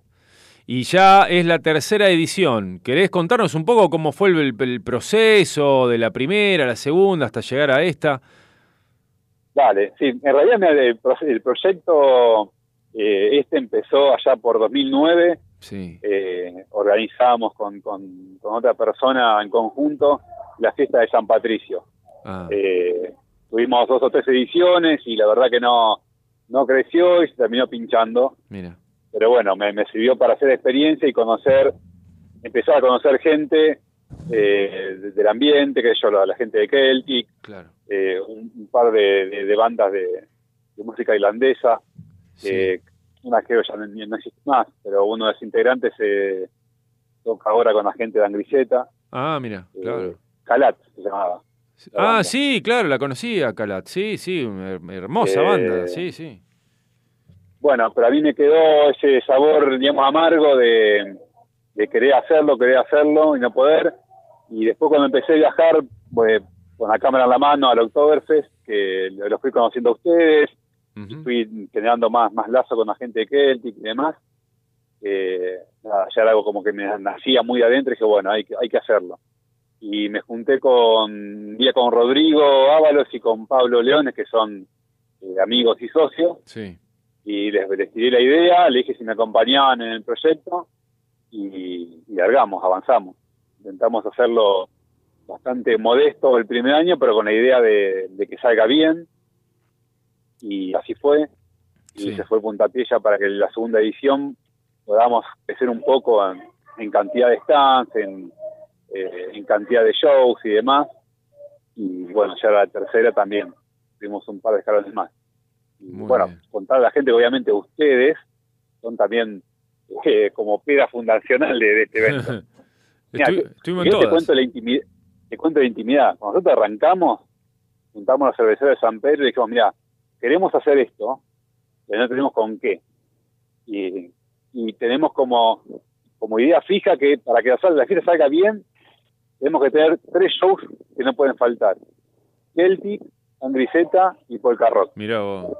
Y ya es la tercera edición. ¿Querés contarnos un poco cómo fue el, el proceso de la primera, la segunda, hasta llegar a esta? Dale, sí, en realidad el, el proyecto eh, este empezó allá por 2009, Sí. eh, organizamos con, con, con otra persona en conjunto la fiesta de San Patricio. Ah, Eh, tuvimos dos o tres ediciones y la verdad que no, no creció y se terminó pinchando, mira. Pero bueno, me, me sirvió para hacer experiencia y conocer, empezar a conocer gente eh, de- del ambiente, que yo, la, la gente de Celtic, Claro. eh, un, un par de, de- de bandas de, de música irlandesa, eh, una que ya no, no existe más, pero uno de los integrantes se toca ahora con la gente de Angriseta, Ah, mira, claro. Calat se llamaba. la Ah, banda. sí, claro, la conocía, Calat. Sí, sí, una her- hermosa Eh, banda. Sí, sí. Bueno, pero a mí me quedó ese sabor, digamos, amargo de, de querer hacerlo, querer hacerlo y no poder. Y después cuando empecé a viajar, pues, con la cámara en la mano al Oktoberfest, que lo lo fui conociendo a ustedes, fui generando más, más lazo con la gente de Celtic y demás. Eh, nada, ya era algo como que me nacía muy adentro y dije, bueno, hay que, hay que hacerlo. Y me junté con, un día con Rodrigo Ábalos y con Pablo Leones, que son eh, amigos y socios Sí. Y les, les tiré la idea, le dije si me acompañaban en el proyecto y, y largamos, avanzamos. Intentamos hacerlo bastante modesto el primer año, pero con la idea de, de que salga bien y así fue. Y se fue puntapié ya para que la segunda edición podamos crecer un poco en, en cantidad de stands, en, eh, en cantidad de shows y demás. Y bueno, ya la tercera también tuvimos un par de escalones más. Bueno, contar a la gente que obviamente ustedes son también eh, como piedra fundacional de, de este evento. Mirá, Estu- te- estuvimos yo te cuento la intimidad, te cuento la intimidad. Cuando nosotros arrancamos, juntamos a los cerveceros de San Pedro y dijimos, mira, queremos hacer esto, pero no tenemos con qué. Y, y tenemos como, como idea fija que para que la, sal- la fiesta salga bien, tenemos que tener tres shows que no pueden faltar. Celtic, Angriseta y Polka Rock. Mirá vos.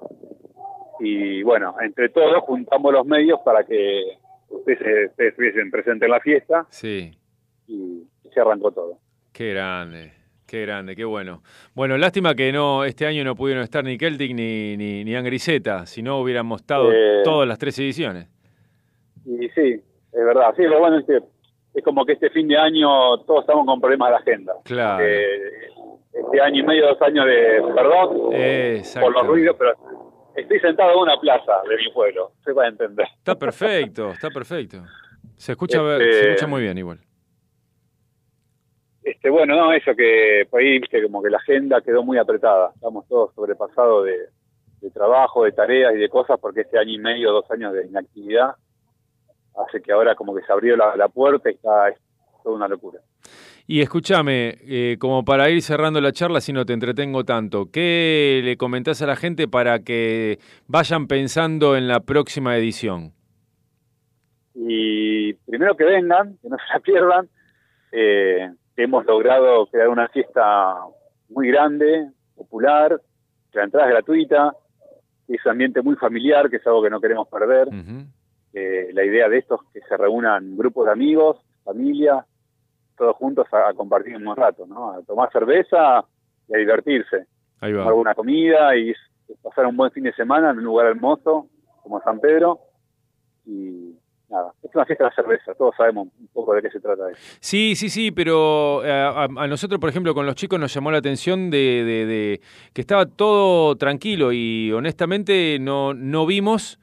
Y bueno, entre todos juntamos los medios para que ustedes, ustedes estuviesen presentes en la fiesta Sí. y se arrancó todo. Qué grande, qué grande, qué bueno. Bueno, lástima que no este año no pudieron estar ni Celtic ni, ni, ni Angriseta, si no hubiéramos estado Eh. todas las tres ediciones. Y sí, es verdad. Sí, lo bueno es que es como que este fin de año todos estamos con problemas de la agenda. Claro. Eh, este año y medio, dos años de perdón por los ruidos, pero estoy sentado en una plaza de mi pueblo, se va a entender. Está perfecto, está perfecto. Se escucha, Este- se escucha muy bien igual. Este, bueno, no, eso que por ahí, viste, como que la agenda quedó muy apretada. Estamos todos sobrepasados de, de trabajo, de tareas y de cosas, porque este año y medio, dos años de inactividad, hace que ahora como que se abrió la, la puerta y está es toda una locura. Y escúchame, eh, como para ir cerrando la charla, si no te entretengo tanto, ¿qué le comentás a la gente para que vayan pensando en la próxima edición? Y primero que vengan, que no se la pierdan, eh, hemos logrado crear una fiesta muy grande, popular, la entrada es gratuita, es un ambiente muy familiar, que es algo que no queremos perder. Eh, la idea de esto es que se reúnan grupos de amigos, familia, todos juntos a, a compartir un buen rato, ¿no? A tomar cerveza y a divertirse. Ahí va. Tomar alguna comida y pasar un buen fin de semana en un lugar hermoso como San Pedro. Y nada, es una fiesta de la cerveza, todos sabemos un poco de qué se trata eso. Sí, sí, sí, pero eh, a, a nosotros, por ejemplo, con los chicos nos llamó la atención de, de- de que estaba todo tranquilo y honestamente no, no vimos.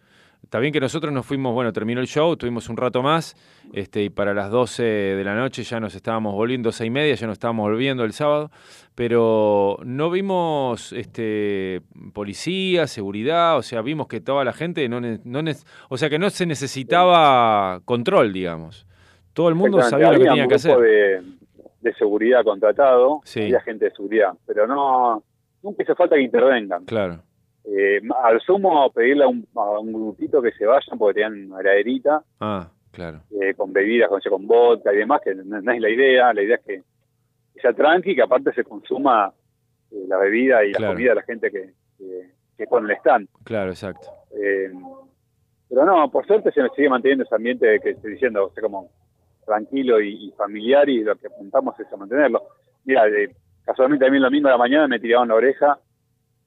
Está bien que nosotros nos fuimos, bueno, terminó el show, tuvimos un rato más, este, y para las 12 de la noche ya nos estábamos volviendo, 12 y media, ya nos estábamos volviendo el sábado, pero no vimos este, policía, seguridad, o sea, vimos que toda la gente, no, o sea, que no se necesitaba control, digamos. Todo el mundo sabía lo que tenía que hacer. De, de seguridad contratado, Sí. había gente de seguridad, pero no, nunca hizo falta que intervengan. Claro. Eh, al sumo pedirle a un, a un grupito que se vayan porque tenían una heladerita Ah, claro. eh, con bebidas, con, con vodka y demás, que no, no es la idea, la idea es que, sea tranqui, que aparte se consuma eh, la bebida y Claro. la comida de la gente que, que, que pone el stand. Claro, exacto. Eh, pero no, por suerte se sigue manteniendo ese ambiente que estoy diciendo, o sea, como tranquilo y, y familiar y lo que apuntamos es a mantenerlo. Mira, casualmente a mí el domingo de la mañana me tiraban la oreja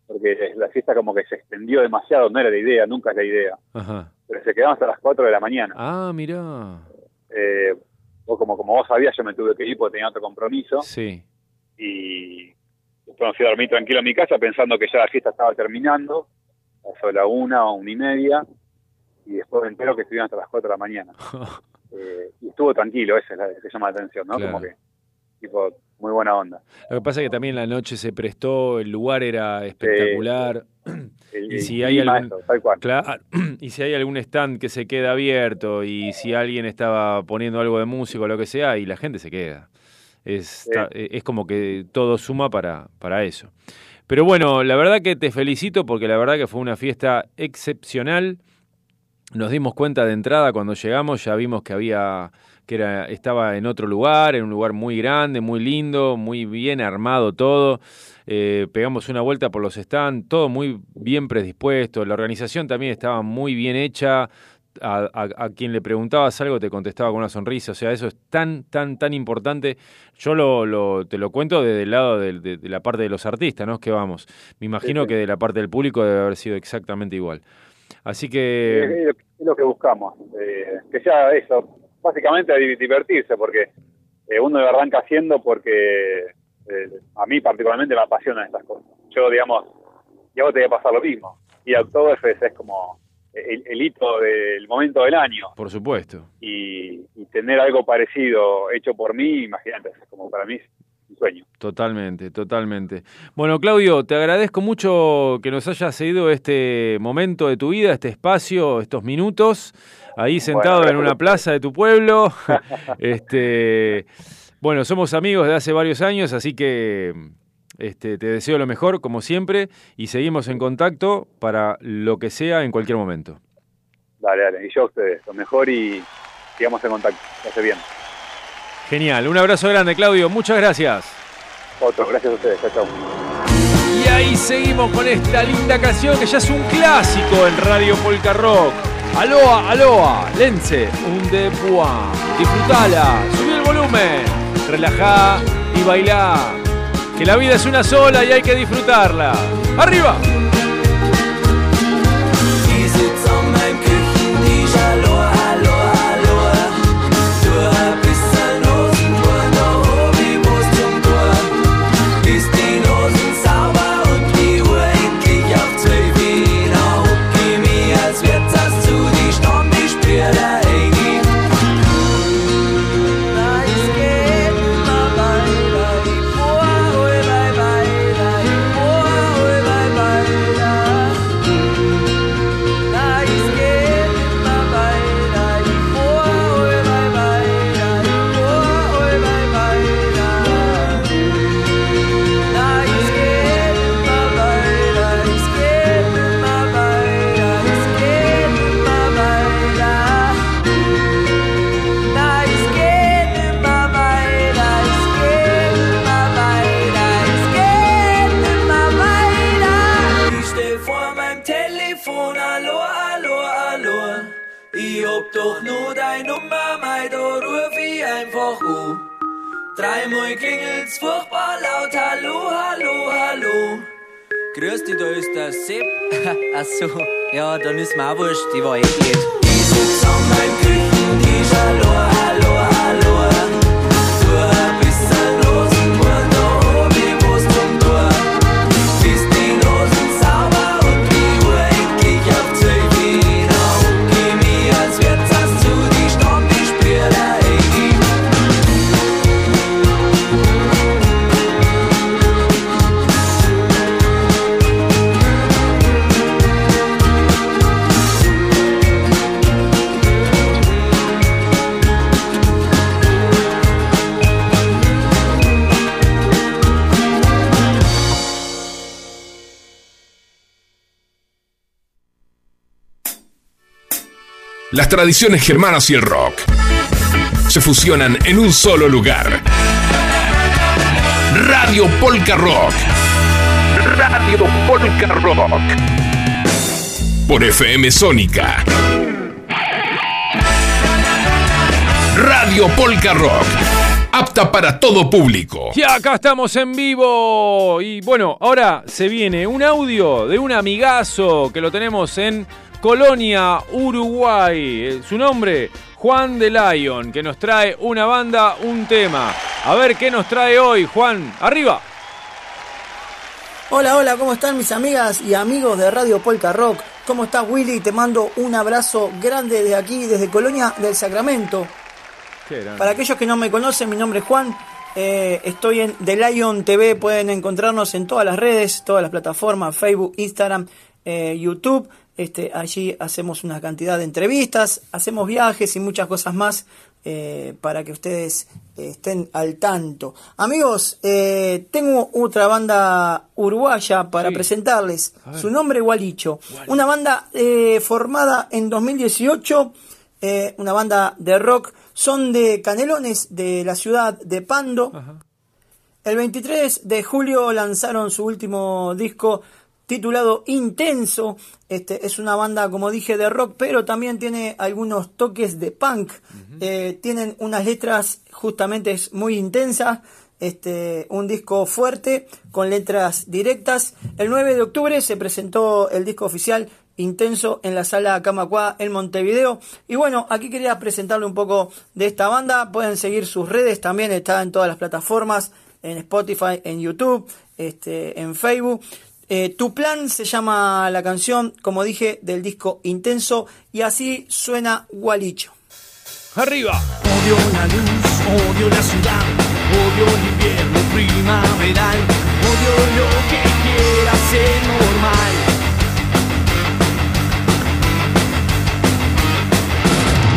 porque la fiesta como que se extendió demasiado, no era la idea, nunca es la idea, Ajá. pero se quedaban hasta las 4 de la mañana. Ah, mirá. Eh, vos como, como vos sabías, yo me tuve que ir porque tenía otro compromiso Sí. y después me fui a dormir tranquilo en mi casa pensando que ya la fiesta estaba terminando, a la una o una y media, y después me entero que estuvieron hasta las 4 de la mañana. Eh, y estuvo tranquilo, esa es la que llama la atención, ¿no? Claro. Como que, tipo, muy buena onda. Lo que pasa es que también la noche se prestó, el lugar era espectacular. Y si hay algún, eso, tal cual. Claro, y si hay algún stand que se queda abierto y si alguien estaba poniendo algo de música o lo que sea, y la gente se queda. Es, ta- es como que todo suma para, para eso. Pero bueno, la verdad que te felicito porque la verdad que fue una fiesta excepcional. Nos dimos cuenta de entrada cuando llegamos, ya vimos que había que era estaba en otro lugar, en un lugar muy grande, muy lindo, muy bien armado todo. Eh, pegamos una vuelta por los stands, todo muy bien predispuesto. La organización también estaba muy bien hecha. A, a- a quien le preguntabas algo te contestaba con una sonrisa. O sea, eso es tan, tan, tan importante. Yo lo, lo- te lo cuento desde el lado del- de, de la parte de los artistas, ¿no? Es que vamos. Me imagino sí. que de la parte del público debe haber sido exactamente igual. Así que. Es, lo- que buscamos, eh, que sea eso, básicamente di- divertirse, porque eh, uno lo arranca haciendo porque eh, a mí particularmente me apasionan estas cosas. Yo, digamos, y a vos te va a pasar lo mismo. Y a Oktoberfest es como el, el hito del momento del año. Por supuesto. Y, y tener algo parecido hecho por mí, imagínate, es como para mí un sueño. Totalmente, totalmente. Bueno, Claudio, te agradezco mucho que nos hayas cedido este momento de tu vida, este espacio, estos minutos, ahí sentado en una plaza de tu pueblo. este, bueno, somos amigos de hace varios años, así que este, te deseo lo mejor, como siempre, y seguimos en contacto para lo que sea en cualquier momento. Dale, dale. Y yo a ustedes, lo mejor y sigamos en contacto. Hace bien. Genial, un abrazo grande, Claudio, muchas gracias. Otro, gracias a ustedes. Chao, chao. Y ahí seguimos con esta linda canción que ya es un clásico en Radio Polka Rock. Aloha, aloha, Lense, un de Bois. Disfrutala, subí el volumen, relajá y bailá. Que la vida es una sola y hay que disfrutarla. ¡Arriba! Dreimal klingelt's furchtbar laut, hallo, hallo, hallo. Grüß dich, da ist der Sepp. Ach so, ja, dann ist mir auch wurscht, ich war eh blöd. Ich sitz an meinem Küchentisch, hallo, hallo, hallo. Tu ein bisschen Rosen, Las tradiciones germanas y el rock se fusionan en un solo lugar. Radio Polka Rock. Radio Polka Rock. Por FM Sónica. Radio Polka Rock. Apta para todo público. Y acá estamos en vivo. Y bueno, ahora se viene un audio de un amigazo que lo tenemos en Colonia, Uruguay. Eh, Su nombre, Juan de Lion, que nos trae una banda, un tema. A ver qué nos trae hoy, Juan. Arriba. Hola, hola, ¿cómo están mis amigas y amigos de Radio Polka Rock? ¿Cómo estás Willy? Te mando un abrazo grande de aquí, desde Colonia del Sacramento. Para aquellos que no me conocen, mi nombre es Juan. eh, estoy en The Lion TV, pueden encontrarnos en todas las redes, todas las plataformas, Facebook, Instagram, eh, YouTube. Este, allí hacemos una cantidad de entrevistas, hacemos viajes y muchas cosas más eh, para que ustedes estén al tanto. Amigos, eh, tengo otra banda uruguaya para Sí. presentarles. Su nombre Gualicho. Una banda eh, formada en 2018, eh, una banda de rock. Son de Canelones, de la ciudad de Pando. El 23 de julio lanzaron su último disco titulado Intenso. Este es una banda, como dije, de rock, pero también tiene algunos toques de punk. Eh, tienen unas letras justamente muy intensas. Este, un disco fuerte con letras directas. El 9 de octubre se presentó el disco oficial Intenso en la sala Camacua en Montevideo. Y bueno, aquí quería presentarle un poco de esta banda. Pueden seguir sus redes, también está en todas las plataformas, en Spotify, en YouTube, este, en Facebook. Eh, tu plan se llama la canción, como dije, del disco Intenso y así suena Gualicho. Arriba. Odio la luz, odio la ciudad, odio el invierno primaveral, odio lo que quiera ser normal.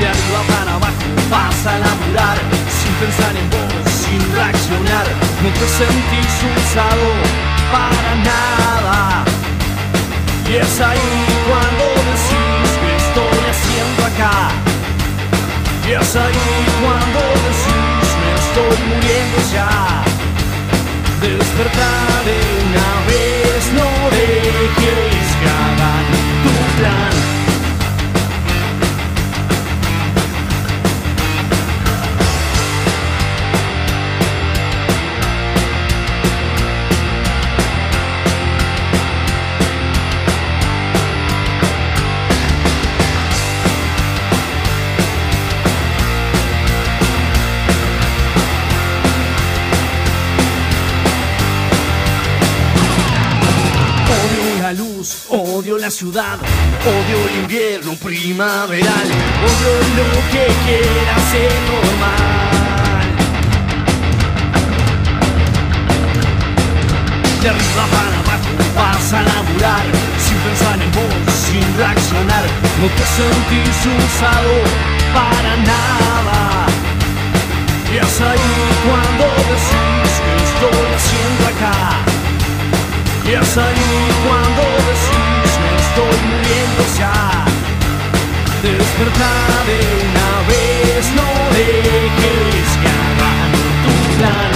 De arriba para abajo vas a laburar, sin pensar en vos, sin reaccionar, no te sentís usado para nada. Y es ahí cuando decís que estoy haciendo acá. Y es ahí cuando decís me estoy muriendo ya Despertar odio el invierno primaveral, odio lo que quiera ser normal. De arriba para abajo vas a laburar, sin pensar en vos, sin reaccionar, no te sentís usado para nada. Y es ahí cuando decís que estoy haciendo acá. Y es ahí cuando decís estoy muriendo Despertar de una vez, no dejes que hagan tu plan.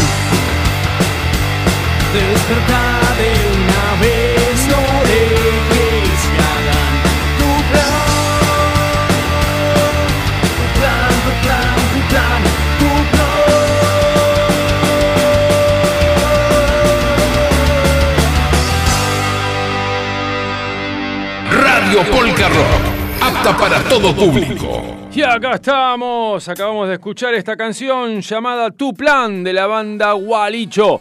Despertar de una vez, no Polka Rock, apta para todo público. Y acá estamos, acabamos de escuchar esta canción llamada Tu Plan de la banda Gualicho.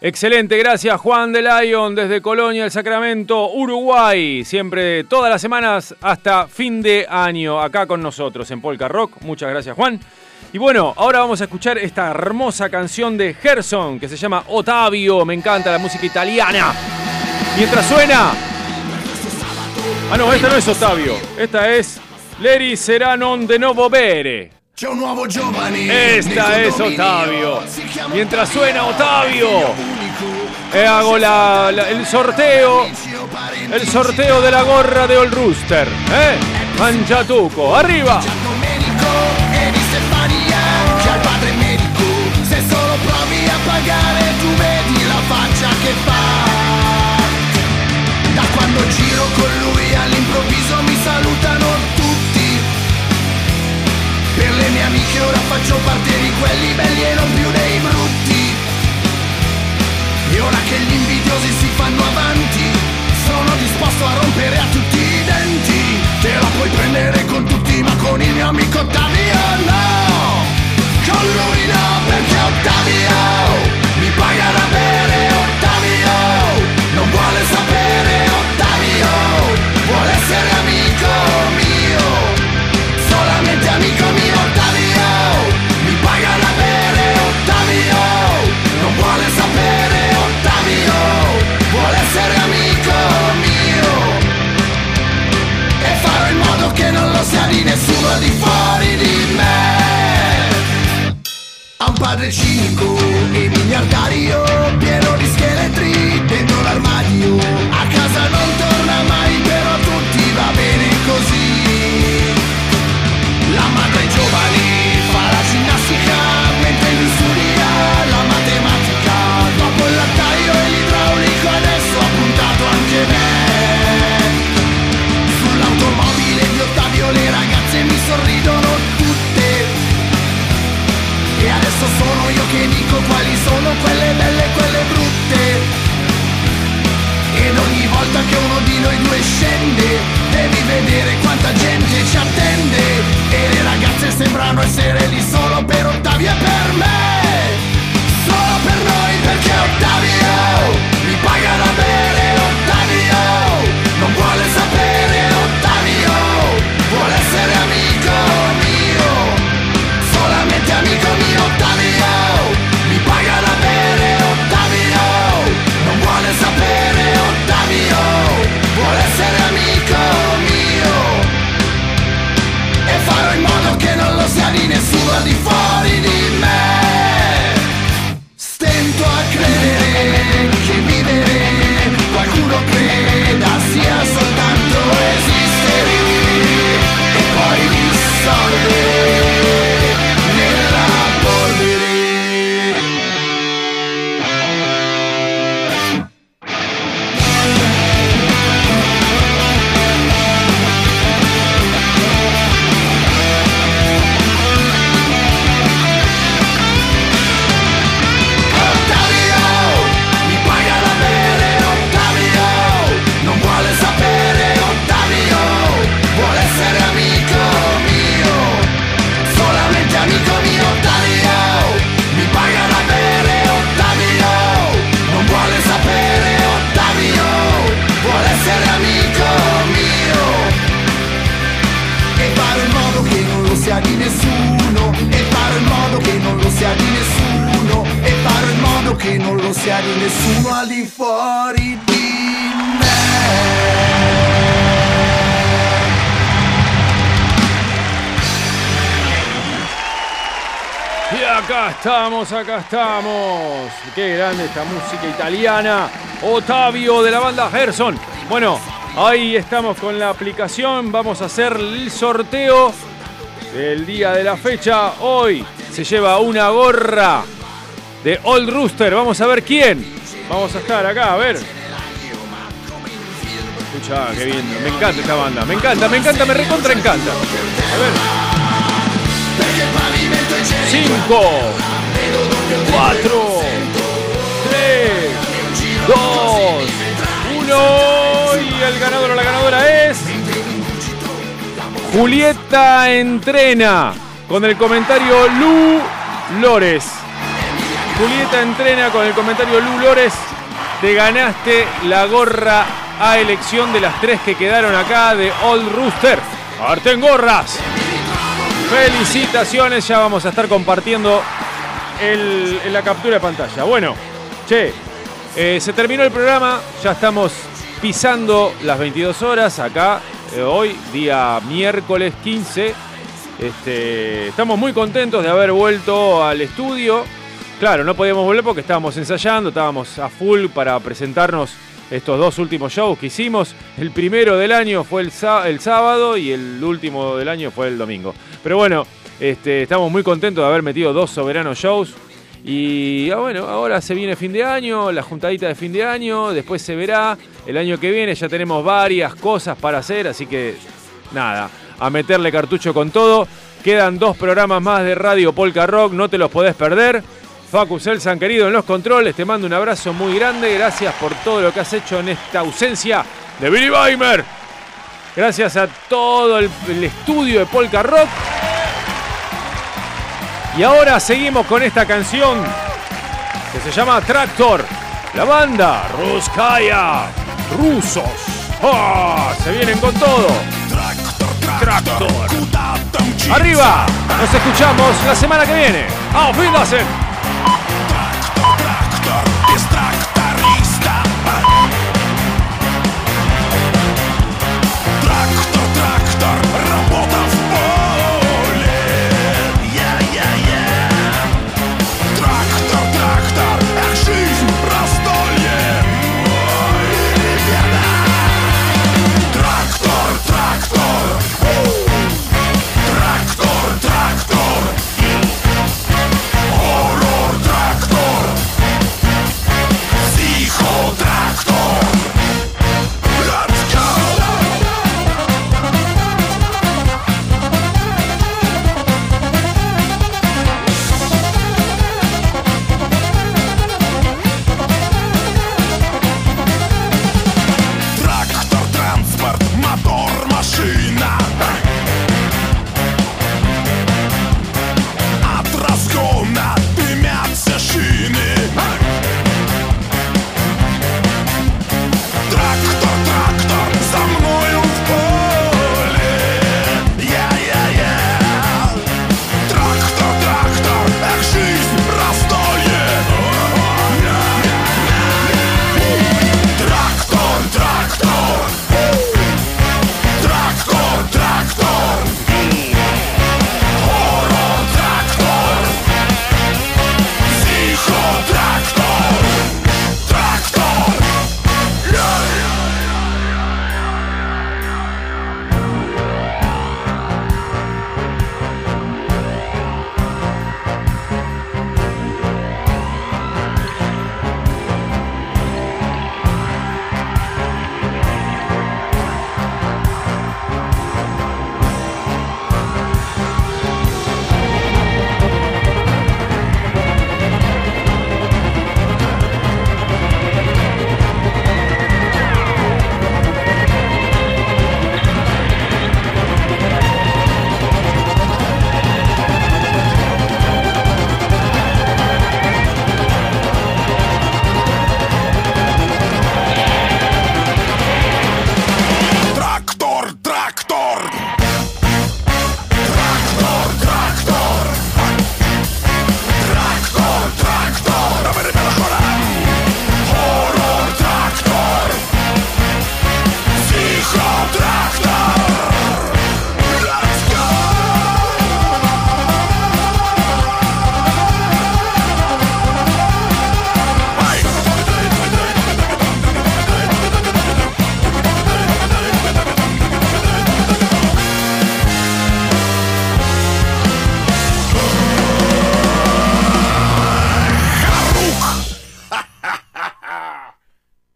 Excelente, gracias Juan de Lion desde Colonia, el Sacramento, Uruguay. Siempre, todas las semanas hasta fin de año, acá con nosotros en Polka Rock. Muchas gracias Juan. Y bueno, ahora vamos a escuchar esta hermosa canción de Gerson que se llama Otavio. Me encanta la música italiana. Mientras suena. Ah, no, esta no es Otavio. Esta es Leri Seranon de Novo Bere. Esta es Otavio. Mientras suena Otavio, eh, hago la- la- el sorteo. El sorteo de la gorra de All Rooster. ¿Eh? Manchatuco, arriba. tu vedi la faccia che fa da quando giro con faccio parte di quelli belli e non più dei brutti. E ora che gli invidiosi si fanno avanti sono disposto a rompere a tutti i denti. Te la puoi prendere con tutti ma con il mio amico Ottavio di fuori di me. Ha un padre cinico e miliardario pieno di scheletri dentro l'armadio. A casa non torna mai però a tutti va bene così acá estamos. Qué grande esta música italiana. Otavio de la banda Gerson. Bueno, ahí estamos con la aplicación. Vamos a hacer el sorteo del día de la fecha. Hoy se lleva una gorra de Old Rooster. Vamos a ver quién. Vamos a estar acá, a ver. Escucha, qué bien. Me encanta esta banda. Me encanta, me encanta, me recontra encanta. A ver. 5, 4, 3, 2, 1 y el ganador o la ganadora es Julieta entrena con el comentario Lu Lores. Julieta entrena con el comentario Lu Lores. Te ganaste la gorra a elección de las tres que quedaron acá de Old Rooster. Parten gorras. Felicitaciones, ya vamos a estar compartiendo en la captura de pantalla. Bueno, che, eh, se terminó el programa, ya estamos pisando las 22 horas acá, eh, hoy, día miércoles 15. Este, estamos muy contentos de haber vuelto al estudio. Claro, no podíamos volver porque estábamos ensayando, estábamos a full para presentarnos estos dos últimos shows que hicimos. El primero del año fue el, el sábado y el último del año fue el domingo. Pero bueno, este, estamos muy contentos de haber metido dos soberanos shows. Y ah, bueno, ahora se viene fin de año, la juntadita de fin de año, después se verá. El año que viene ya tenemos varias cosas para hacer, así que nada, a meterle cartucho con todo. Quedan dos programas más de Radio Polka Rock, no te los podés perder. Facu Selsan, querido, en los controles, te mando un abrazo muy grande. Gracias por todo lo que has hecho en esta ausencia de Billy Weimer. Gracias a todo el, el estudio de Polka Rock. Y ahora seguimos con esta canción que se llama Tractor. La banda Ruskaya. Rusos. ¡Ah! Se vienen con todo. Tractor. Arriba. Nos escuchamos la semana que viene. ¡Auf Wiedersehen! Jest traktorista